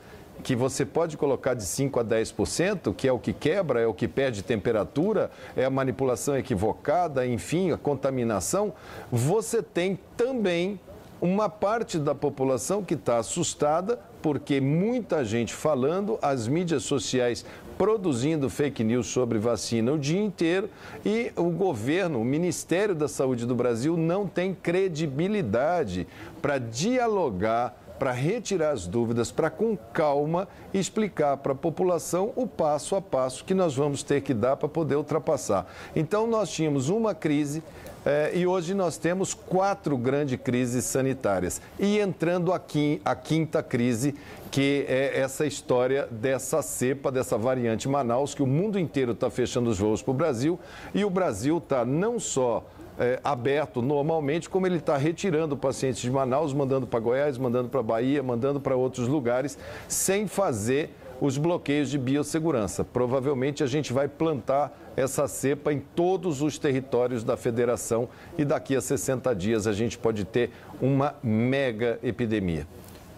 Speaker 7: que você pode colocar de 5% a 10%, que é o que quebra, é o que perde temperatura, é a manipulação equivocada, enfim, a contaminação, você tem também uma parte da população que está assustada, porque muita gente falando, as mídias sociais produzindo fake news sobre vacina o dia inteiro e o governo, o Ministério da Saúde do Brasil não tem credibilidade para dialogar para retirar as dúvidas, para com calma explicar para a população o passo a passo que nós vamos ter que dar para poder ultrapassar. Então, nós tínhamos uma crise é, e hoje nós temos quatro grandes crises sanitárias. E entrando aqui a quinta crise, que é essa história dessa cepa, dessa variante Manaus, que o mundo inteiro está fechando os voos para o Brasil. E o Brasil está não só é, aberto normalmente, como ele está retirando pacientes de Manaus, mandando para Goiás, mandando para Bahia, mandando para outros lugares, sem fazer os bloqueios de biossegurança. Provavelmente a gente vai plantar essa cepa em todos os territórios da federação e daqui a 60 dias a gente pode ter uma mega epidemia.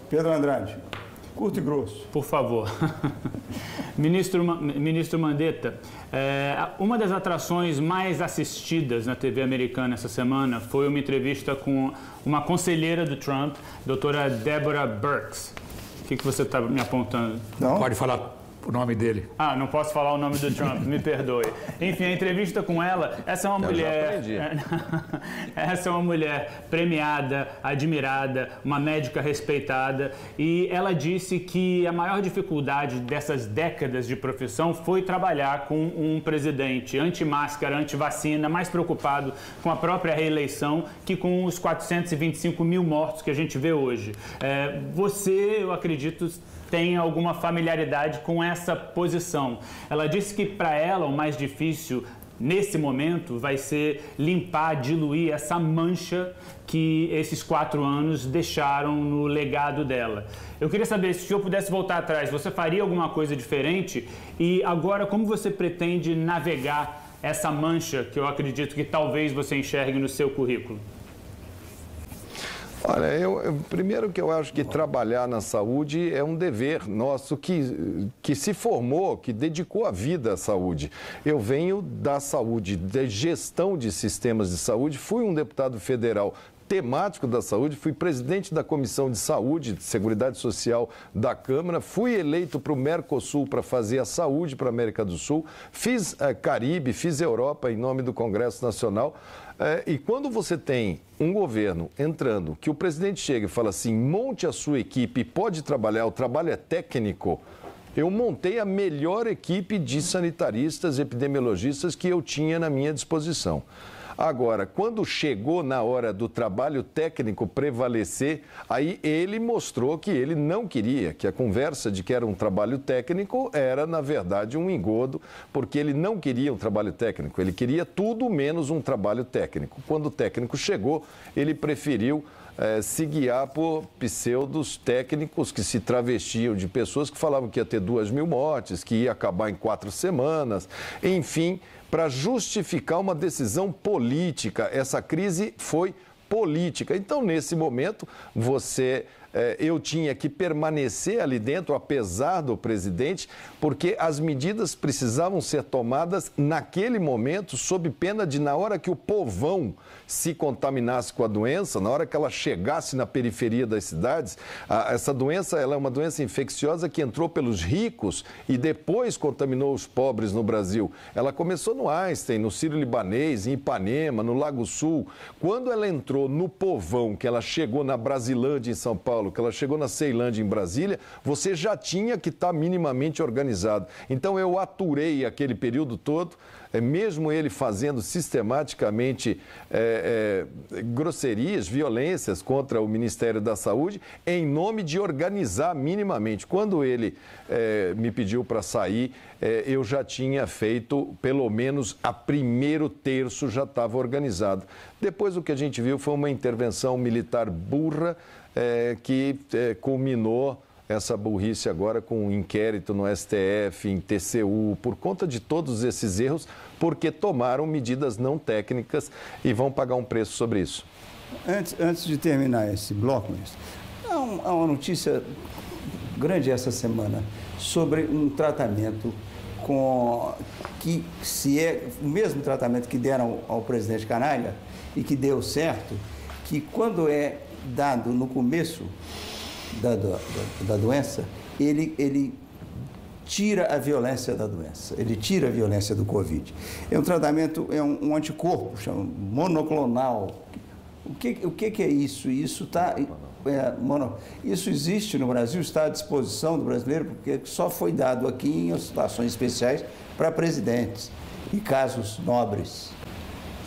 Speaker 1: Pedro Andrade, curto e grosso.
Speaker 5: Por favor. ministro, ministro Mandetta, é, uma das atrações mais assistidas na TV americana essa semana foi uma entrevista com uma conselheira do Trump, doutora Deborah Burks. O que, que você está me apontando?
Speaker 2: Não. Pode falar o nome dele.
Speaker 5: Ah, não posso falar o nome do Trump, me perdoe. Enfim, a entrevista com ela, essa é uma Eu mulher. essa é uma mulher premiada, admirada, uma médica respeitada, e ela disse que a maior dificuldade dessas décadas de profissão foi trabalhar com um presidente anti-máscara, anti-vacina, mais preocupado com a própria reeleição que com os 425 mil mortos que a gente vê hoje. É, você, eu acredito, tem alguma familiaridade com essa posição. Ela disse que para ela o mais difícil nesse momento vai ser limpar, diluir essa mancha que esses quatro anos deixaram no legado dela. Eu queria saber se eu pudesse voltar atrás, você faria alguma coisa diferente? E agora, como você pretende navegar essa mancha que eu acredito que talvez você enxergue no seu currículo?
Speaker 7: Olha, eu, eu, primeiro que eu acho que trabalhar na saúde é um dever nosso que, que se formou, que dedicou a vida à saúde. Eu venho da saúde, de gestão de sistemas de saúde, fui um deputado federal temático da saúde, fui presidente da Comissão de Saúde e Seguridade Social da Câmara, fui eleito para o Mercosul para fazer a saúde para a América do Sul, fiz eh, Caribe, fiz Europa em nome do Congresso Nacional. É, e quando você tem um governo entrando, que o presidente chega e fala assim: monte a sua equipe, pode trabalhar, o trabalho é técnico. Eu montei a melhor equipe de sanitaristas, epidemiologistas que eu tinha na minha disposição. Agora, quando chegou na hora do trabalho técnico prevalecer, aí ele mostrou que ele não queria, que a conversa de que era um trabalho técnico era, na verdade, um engodo, porque ele não queria um trabalho técnico, ele queria tudo menos um trabalho técnico. Quando o técnico chegou, ele preferiu é, se guiar por pseudos técnicos que se travestiam de pessoas que falavam que ia ter duas mil mortes, que ia acabar em quatro semanas, enfim, para justificar uma decisão política. Essa crise foi política. Então, nesse momento, você é, eu tinha que permanecer ali dentro, apesar do presidente, porque as medidas precisavam ser tomadas naquele momento, sob pena de, na hora que o povão se contaminasse com a doença, na hora que ela chegasse na periferia das cidades, a, essa doença ela é uma doença infecciosa que entrou pelos ricos e depois contaminou os pobres no Brasil. Ela começou no Einstein, no Sírio Libanês, em Ipanema, no Lago Sul. Quando ela entrou no povão, que ela chegou na Brasilândia, em São Paulo, que ela chegou na Ceilândia, em Brasília, você já tinha que estar minimamente organizado. Então eu aturei aquele período todo mesmo ele fazendo sistematicamente é, é, grosserias, violências contra o Ministério da Saúde, em nome de organizar minimamente. Quando ele é, me pediu para sair, é, eu já tinha feito, pelo menos a primeiro terço já estava organizado. Depois o que a gente viu foi uma intervenção militar burra é, que culminou essa burrice agora com um inquérito no STF, em TCU, por conta de todos esses erros, porque tomaram medidas não técnicas e vão pagar um preço sobre isso.
Speaker 1: Antes, antes de terminar esse bloco, há, há uma notícia grande essa semana sobre um tratamento com que se é o mesmo tratamento que deram ao presidente Canalha e que deu certo, que quando é dado no começo da, da, da doença, ele, ele tira a violência da doença, ele tira a violência do Covid. É um tratamento, é um, um anticorpo, chama monoclonal. O que, o que, que é isso? Isso está. É, mono, isso existe no Brasil, está à disposição do brasileiro, porque só foi dado aqui em situações especiais para presidentes e casos nobres.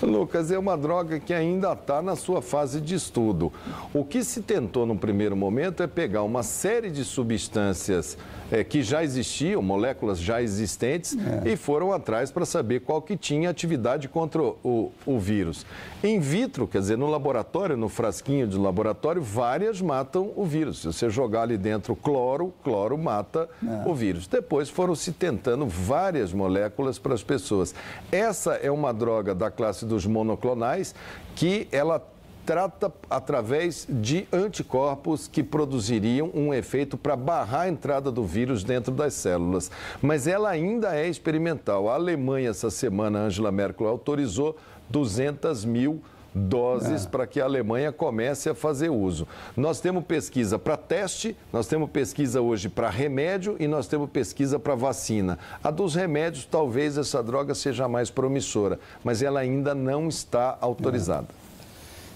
Speaker 7: Lucas, é uma droga que ainda está na sua fase de estudo. O que se tentou no primeiro momento é pegar uma série de substâncias é, que já existiam, moléculas já existentes, é. e foram atrás para saber qual que tinha atividade contra o, o, vírus. In vitro, quer dizer, no laboratório, no frasquinho de laboratório, várias matam o vírus. Se você jogar ali dentro cloro, cloro mata é. o vírus. Depois foram se tentando várias moléculas para as pessoas. Essa é uma droga da classe dos monoclonais que ela trata através de anticorpos que produziriam um efeito para barrar a entrada do vírus dentro das células. Mas ela ainda é experimental. A Alemanha, essa semana, Angela Merkel autorizou 200 mil doses é. para que a Alemanha comece a fazer uso. Nós temos pesquisa para teste, nós temos pesquisa hoje para remédio e nós temos pesquisa para vacina. A dos remédios, talvez essa droga seja mais promissora, mas ela ainda não está autorizada. É.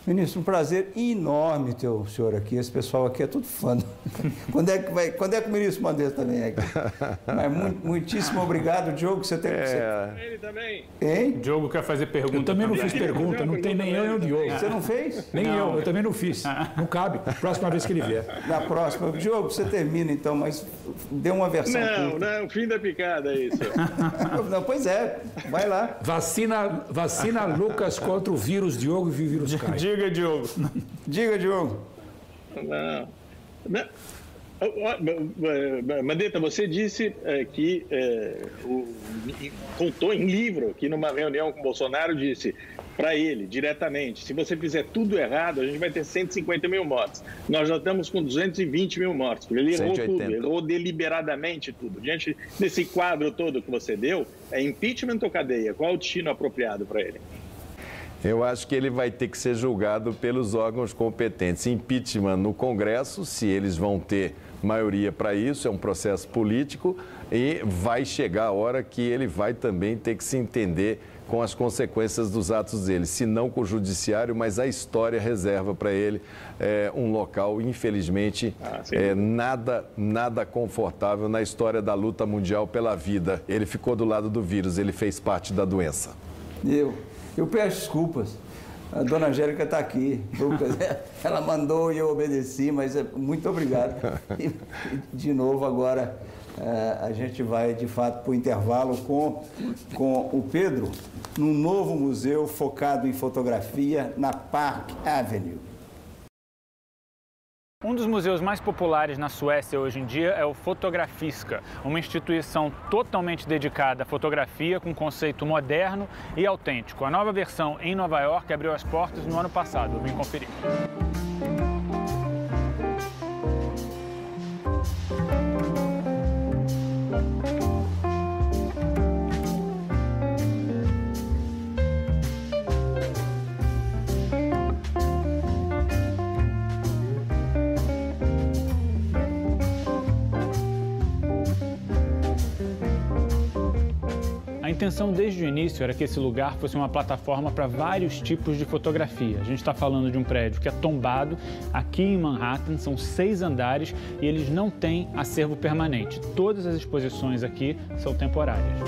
Speaker 1: Ministro, um prazer enorme ter o senhor aqui. Esse pessoal aqui é tudo fã. quando, é que vai, quando é que o ministro Mandetta também é aqui? Mas muito, muitíssimo obrigado, Diogo. Você tem. É...
Speaker 4: Você... Ele também.
Speaker 2: Hein? Diogo quer fazer pergunta. Eu também não fiz pergunta, não tem nem eu nem o Diogo.
Speaker 1: Você não fez?
Speaker 2: Nem não. eu, eu também não fiz. Não cabe. Próxima vez que ele vier.
Speaker 1: Na próxima. Diogo, você termina então, mas dê uma versão.
Speaker 4: Não, curta. não, fim da picada, é isso.
Speaker 1: não, pois é, vai lá.
Speaker 2: Vacina, vacina Lucas contra o vírus Diogo e o vírus Caio.
Speaker 4: Diga, Diogo.
Speaker 1: Diga, Diogo.
Speaker 4: Não. Não. Mandetta, você disse é, que é, o, contou em livro que numa reunião com o Bolsonaro disse para ele diretamente: se você fizer tudo errado, a gente vai ter 150 mil mortes. Nós já estamos com 220 mil mortes. Ele errou 180. tudo, errou deliberadamente tudo. Diante desse quadro todo que você deu, é impeachment ou cadeia? Qual é o destino apropriado para ele?
Speaker 7: Eu acho que ele vai ter que ser julgado pelos órgãos competentes. Impeachment no Congresso, se eles vão ter maioria para isso, é um processo político e vai chegar a hora que ele vai também ter que se entender com as consequências dos atos dele, se não com o judiciário, mas a história reserva para ele é, um local, infelizmente, ah, é, nada, nada confortável na história da luta mundial pela vida. Ele ficou do lado do vírus, ele fez parte da doença.
Speaker 1: Eu eu peço desculpas. A dona Angélica está aqui. Ela mandou e eu obedeci, mas é, muito obrigado. E, de novo, agora é, a gente vai de fato para o intervalo com, com o Pedro, num novo museu focado em fotografia na Park Avenue.
Speaker 5: Um dos museus mais populares na Suécia hoje em dia é o Fotografiska, uma instituição totalmente dedicada à fotografia com conceito moderno e autêntico. A nova versão em Nova York abriu as portas no ano passado. Vim conferir. Intenção desde o início era que esse lugar fosse uma plataforma para vários tipos de fotografia. A gente está falando de um prédio que é tombado aqui em Manhattan, são seis andares e eles não têm acervo permanente. Todas as exposições aqui são temporárias.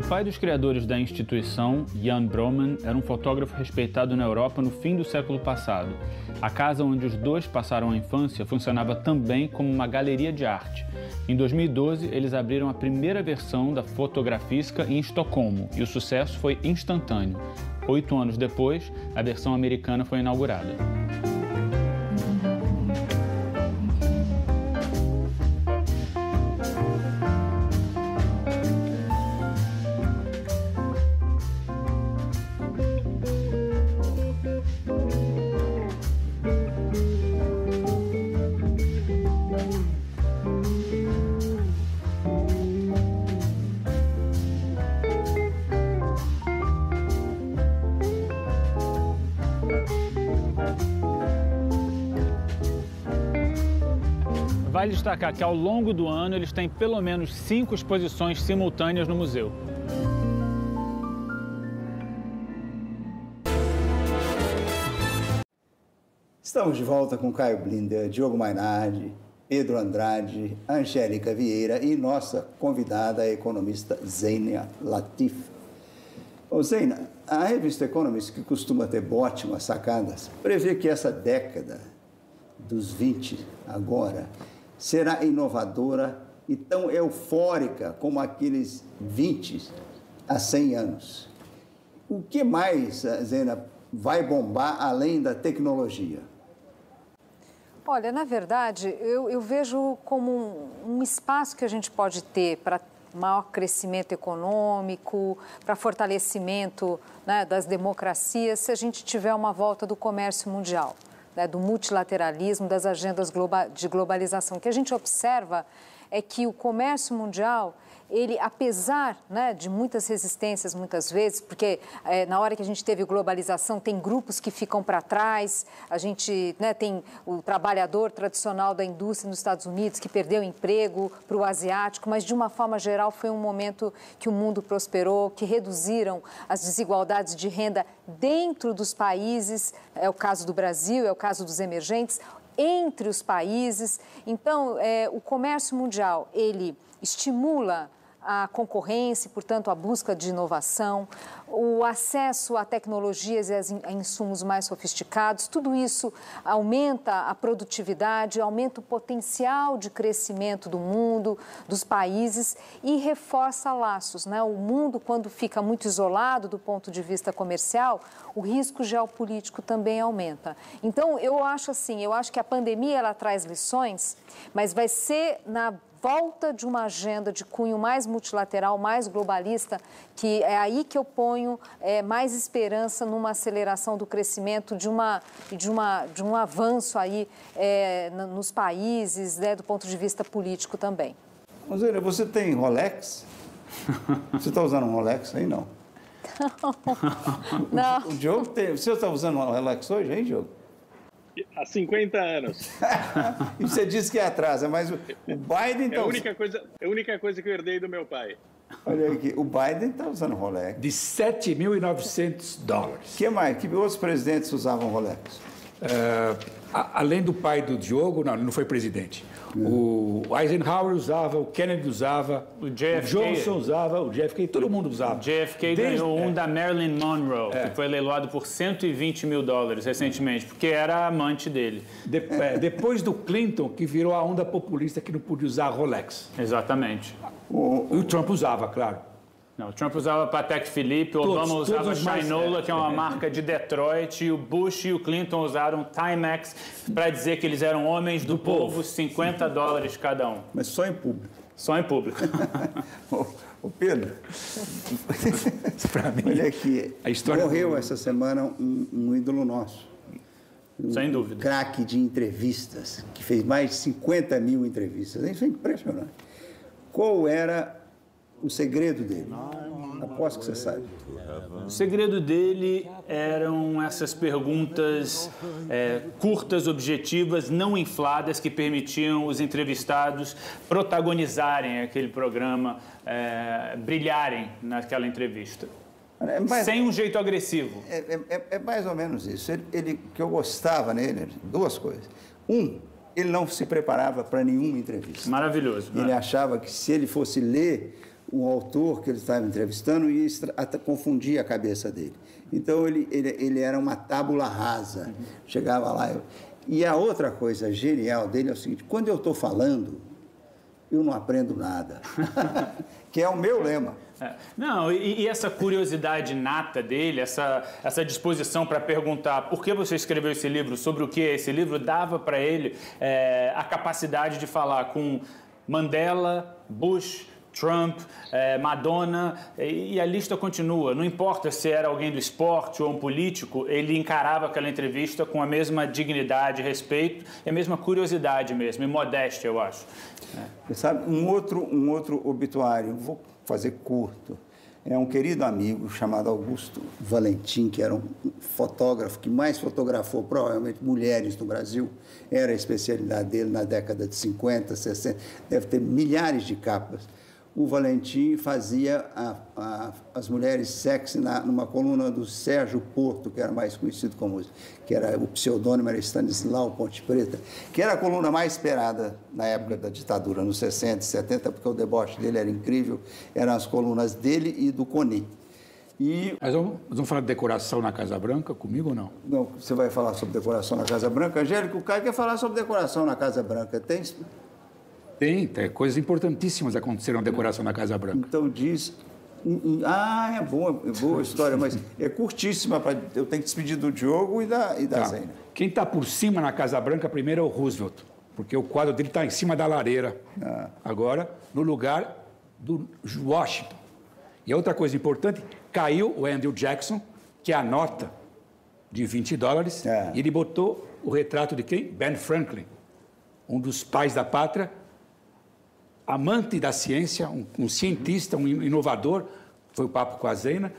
Speaker 5: O pai dos criadores da instituição, Jan Broman, era um fotógrafo respeitado na Europa no fim do século passado. A casa onde os dois passaram a infância funcionava também como uma galeria de arte. Em 2012, eles abriram a primeira versão da Fotografisca em Estocolmo e o sucesso foi instantâneo. Oito anos depois, a versão americana foi inaugurada. Vale destacar que ao longo do ano eles têm pelo menos cinco exposições simultâneas no museu.
Speaker 1: Estamos de volta com Caio Blinder, Diogo Mainardi, Pedro Andrade, Angélica Vieira e nossa convidada, a economista Zênia Latif. Ô Zênia, a revista Economist, que costuma ter ótimas sacadas, prevê que essa década dos 20 agora será inovadora e tão eufórica como aqueles 20 a 100 anos. O que mais, Zena, vai bombar além da tecnologia?
Speaker 3: Olha, na verdade, eu, eu vejo como um, um espaço que a gente pode ter para maior crescimento econômico, para fortalecimento né, das democracias, se a gente tiver uma volta do comércio mundial né, do multilateralismo, das agendas de globalização. O que a gente observa é que o comércio mundial ele, apesar né, de muitas resistências, muitas vezes, porque é, na hora que a gente teve globalização, tem grupos que ficam para trás, a gente né, tem o trabalhador tradicional da indústria nos Estados Unidos que perdeu emprego para o asiático, mas de uma forma geral foi um momento que o mundo prosperou, que reduziram as desigualdades de renda dentro dos países, é o caso do Brasil, é o caso dos emergentes, entre os países. Então, é, o comércio mundial, ele estimula a concorrência portanto, a busca de inovação, o acesso a tecnologias e a insumos mais sofisticados, tudo isso aumenta a produtividade, aumenta o potencial de crescimento do mundo, dos países e reforça laços. Né? O mundo, quando fica muito isolado do ponto de vista comercial, o risco geopolítico também aumenta. Então, eu acho assim, eu acho que a pandemia ela traz lições, mas vai ser na volta de uma agenda de cunho mais multilateral, mais globalista, que é aí que eu ponho é, mais esperança numa aceleração do crescimento, de, uma, de, uma, de um avanço aí é, nos países, né, do ponto de vista político também.
Speaker 1: Rosana, você tem Rolex? Você está usando um Rolex aí? Não.
Speaker 3: Não. não.
Speaker 1: O, o Diogo tem. Você está usando um Rolex hoje, hein, Diogo?
Speaker 4: Há 50 anos.
Speaker 1: e você disse que é atrasa, mas o Biden
Speaker 4: está. É a única, coisa, é a única coisa que eu herdei do meu pai.
Speaker 1: Olha aqui, o Biden está usando Rolex.
Speaker 2: De 7.900 dólares.
Speaker 1: que mais? Que outros presidentes usavam Rolex?
Speaker 2: Uh, além do pai do Diogo, não, não foi presidente. O Eisenhower usava, o Kennedy usava, o, JFK, o Johnson usava, o JFK, todo mundo usava.
Speaker 5: O JFK Desde, ganhou um é. da Marilyn Monroe, é. que foi leiloado por 120 mil dólares recentemente, porque era amante dele.
Speaker 2: De, é, depois do Clinton, que virou a onda populista que não podia usar Rolex.
Speaker 5: Exatamente.
Speaker 2: O, o Trump usava, claro.
Speaker 5: Não, o Trump usava Patek Philippe, o Obama usava Shinola, mais... que é uma marca de Detroit, e o Bush e o Clinton usaram Timex para dizer que eles eram homens do, do povo, povo, 50 dólares cada um.
Speaker 1: Mas só em público.
Speaker 5: Só em público.
Speaker 1: O Pedro, para mim, olha aqui, a história morreu essa semana um, um ídolo nosso.
Speaker 5: Um Sem dúvida.
Speaker 1: craque de entrevistas, que fez mais de 50 mil entrevistas. Isso é impressionante. Qual era o segredo dele? Aposto que você sabe.
Speaker 5: O segredo dele eram essas perguntas é, curtas, objetivas, não infladas, que permitiam os entrevistados protagonizarem aquele programa, é, brilharem naquela entrevista. É mais, Sem um jeito agressivo.
Speaker 1: É, é, é mais ou menos isso. Ele, ele, que eu gostava nele, duas coisas. Um, ele não se preparava para nenhuma entrevista.
Speaker 5: Maravilhoso.
Speaker 1: Ele né? achava que se ele fosse ler o autor que ele estava entrevistando ia confundir a cabeça dele. Então ele, ele, ele era uma tábula rasa. Uhum. Chegava lá. Eu... E a outra coisa genial dele é o seguinte: quando eu estou falando, eu não aprendo nada. que é o meu lema.
Speaker 5: É. Não, e, e, essa curiosidade nata dele, essa, essa disposição para perguntar por que você escreveu esse livro, sobre o que é esse livro, dava para ele é, a capacidade de falar com Mandela, Bush, Trump, eh, Madonna, e a lista continua. Não importa se era alguém do esporte ou um político, ele encarava aquela entrevista com a mesma dignidade, respeito e a mesma curiosidade mesmo, e modéstia, eu acho.
Speaker 1: É. Sabe, um outro, um outro obituário, vou fazer curto. É um querido amigo chamado Augusto Valentim, que era um fotógrafo que mais fotografou provavelmente mulheres no Brasil. Era a especialidade dele na década de 50, 60. Deve ter milhares de capas o Valentim fazia a, a, as mulheres sexy na, numa coluna do Sérgio Porto, que era mais conhecido como que era o pseudônimo era Stanislau Ponte Preta, que era a coluna mais esperada na época da ditadura, nos 60 e 70, porque o deboche dele era incrível, eram as colunas dele e do Coni.
Speaker 2: E... Mas vamos, vamos falar de decoração na Casa Branca comigo ou não?
Speaker 1: Não, você vai falar sobre decoração na Casa Branca. Angélica, o Caio quer falar sobre decoração na Casa Branca. Tem
Speaker 2: tem, tem coisas importantíssimas aconteceram na decoração da Casa Branca.
Speaker 1: Então diz. Ah, é boa, é boa história, mas é curtíssima. Pra, eu tenho que despedir do Diogo e da, e da tá. Zena.
Speaker 2: Quem está por cima na Casa Branca primeiro é o Roosevelt, porque o quadro dele está em cima da lareira. Ah. Agora, no lugar do Washington. E outra coisa importante, caiu o Andrew Jackson, que é a nota de 20 dólares, ah. e ele botou o retrato de quem? Ben Franklin, um dos pais da pátria, amante da ciência, um, um cientista, um inovador, foi o papo com a Zena,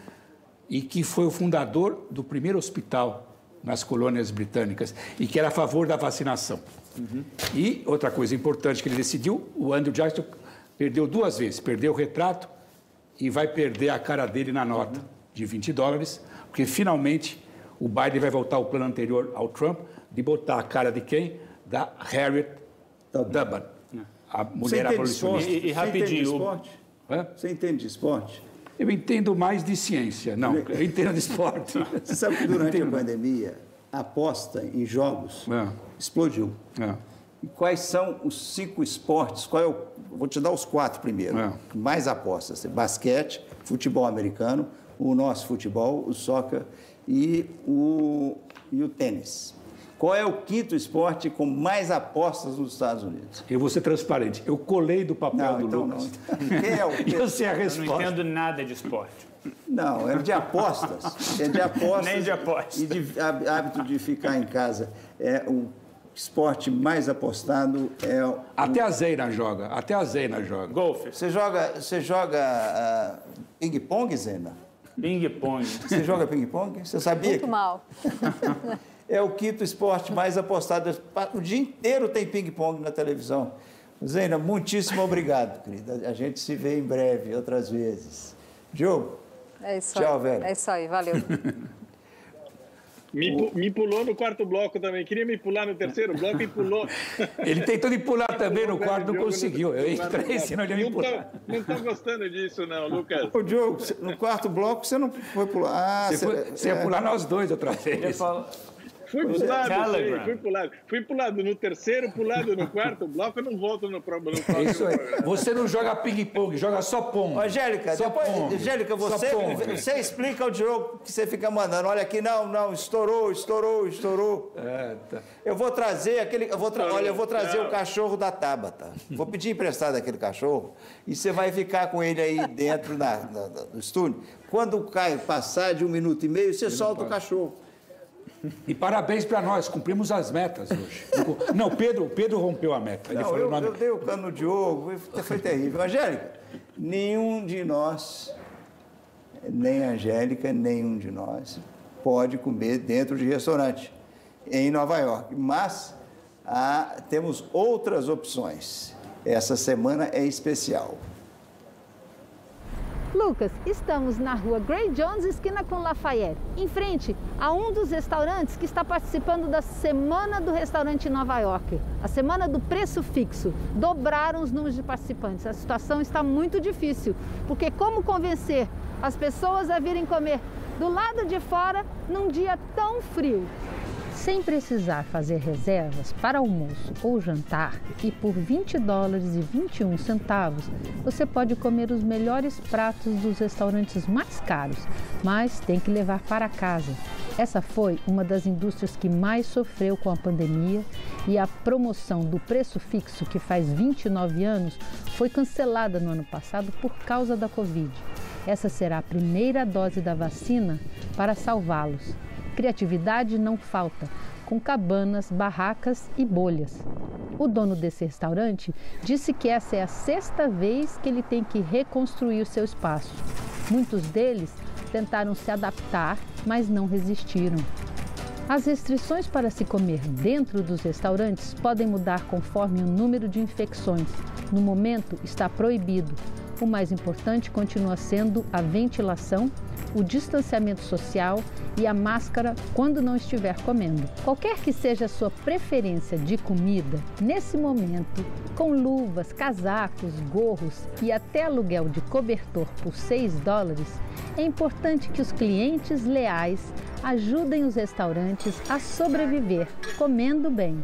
Speaker 2: e que foi o fundador do primeiro hospital nas colônias britânicas e que era a favor da vacinação. Uhum. E outra coisa importante que ele decidiu, o Andrew Jackson perdeu duas vezes, perdeu o retrato e vai perder a cara dele na nota uhum. de 20 dólares, porque finalmente o Biden vai voltar ao plano anterior ao Trump de botar a cara de quem? Da Harriet Tubman
Speaker 1: a mulher abolicionista. E, e rapidinho. Você entende de esporte? Você entende de esporte?
Speaker 2: Eu entendo mais de ciência. Não, eu entendo de esporte.
Speaker 1: Você sabe que durante a pandemia, a aposta em jogos é. explodiu. É. E quais são os cinco esportes? Qual é o... Vou te dar os quatro primeiro. É. Mais apostas: basquete, futebol americano, o nosso futebol, o soccer e o, e o tênis. Qual é o quinto esporte com mais apostas nos Estados Unidos?
Speaker 2: Eu vou ser transparente. Eu colei do papel
Speaker 1: não,
Speaker 2: do
Speaker 1: então
Speaker 2: Lucas.
Speaker 1: Não. Quem é o
Speaker 2: Eu sei a resposta.
Speaker 5: Eu não entendo nada de esporte.
Speaker 1: Não, é de apostas. É de apostas.
Speaker 5: Nem de apostas.
Speaker 1: E de hábito de ficar em casa. É o esporte mais apostado é o...
Speaker 2: Até a Zeina joga. Até a Zeina joga.
Speaker 5: Golfe.
Speaker 1: Você joga, você joga uh, ping-pong, Zena?
Speaker 5: Ping-pong.
Speaker 1: Você joga ping-pong? Você sabia?
Speaker 3: Muito que... mal.
Speaker 1: é o quinto esporte mais apostado. O dia inteiro tem ping-pong na televisão. Zena, muitíssimo obrigado, querida. A gente se vê em breve, outras vezes. Diogo?
Speaker 3: É isso
Speaker 1: Tchau,
Speaker 3: aí.
Speaker 1: velho.
Speaker 3: É isso aí, valeu.
Speaker 4: Me, me, pulou no quarto bloco também. Queria me pular no terceiro bloco e pulou.
Speaker 2: Ele tentou me pular também no quarto, não conseguiu. Eu entrei, senão ele ia me pular.
Speaker 4: Não estou gostando disso, não, Lucas.
Speaker 1: Ô, Diogo, no quarto bloco você não foi pular.
Speaker 2: Ah, você, você, você ia é... pular nós dois outra vez.
Speaker 4: Fui pro lado, sei, fui pro lado. Fui pro lado no terceiro, pro lado no quarto bloco, eu não volto no, próximo.
Speaker 2: Isso aí. Você não joga ping-pong, joga só pom.
Speaker 1: Angélica, só depois, pong. Angélica, você, você explica ao Diogo que você fica mandando. Olha aqui, não, não, estourou, estourou, estourou. É, tá. Eu vou trazer aquele. Eu vou tra... Olha, eu vou trazer o cachorro da Tabata. Vou pedir emprestado aquele cachorro e você vai ficar com ele aí dentro na, na, do estúdio. Quando cai, passar de um minuto e meio, você ele solta o cachorro.
Speaker 2: E parabéns para nós, cumprimos as metas hoje. Não, Pedro, Pedro rompeu a meta.
Speaker 1: Não, eu, eu, dei o cano no Diogo, foi terrível. Angélica, nenhum de nós, nem a Angélica, nenhum de nós, pode comer dentro de restaurante em Nova York. Mas ah, temos outras opções. Essa semana é especial.
Speaker 6: Lucas, estamos na rua Gray Jones, esquina com Lafayette, em frente a um dos restaurantes que está participando da Semana do Restaurante em Nova York, a Semana do Preço Fixo. Dobraram os números de participantes. A situação está muito difícil, porque como convencer as pessoas a virem comer do lado de fora num dia tão frio? Sem precisar fazer reservas para almoço ou jantar e por 20 dólares e 21 centavos, você pode comer os melhores pratos dos restaurantes mais caros, mas tem que levar para casa. Essa foi uma das indústrias que mais sofreu com a pandemia e a promoção do preço fixo, que faz 29 anos, foi cancelada no ano passado por causa da Covid. Essa será a primeira dose da vacina para salvá-los. Criatividade não falta, com cabanas, barracas e bolhas. O dono desse restaurante disse que essa é a sexta vez que ele tem que reconstruir o seu espaço. Muitos deles tentaram se adaptar, mas não resistiram. As restrições para se comer dentro dos restaurantes podem mudar conforme o número de infecções. No momento, está proibido. O mais importante continua sendo a ventilação o distanciamento social e a máscara quando não estiver comendo. Qualquer que seja a sua preferência de comida, nesse momento, com luvas, casacos, gorros e até aluguel de cobertor por 6 dólares, é importante que os clientes leais ajudem os restaurantes a sobreviver comendo bem.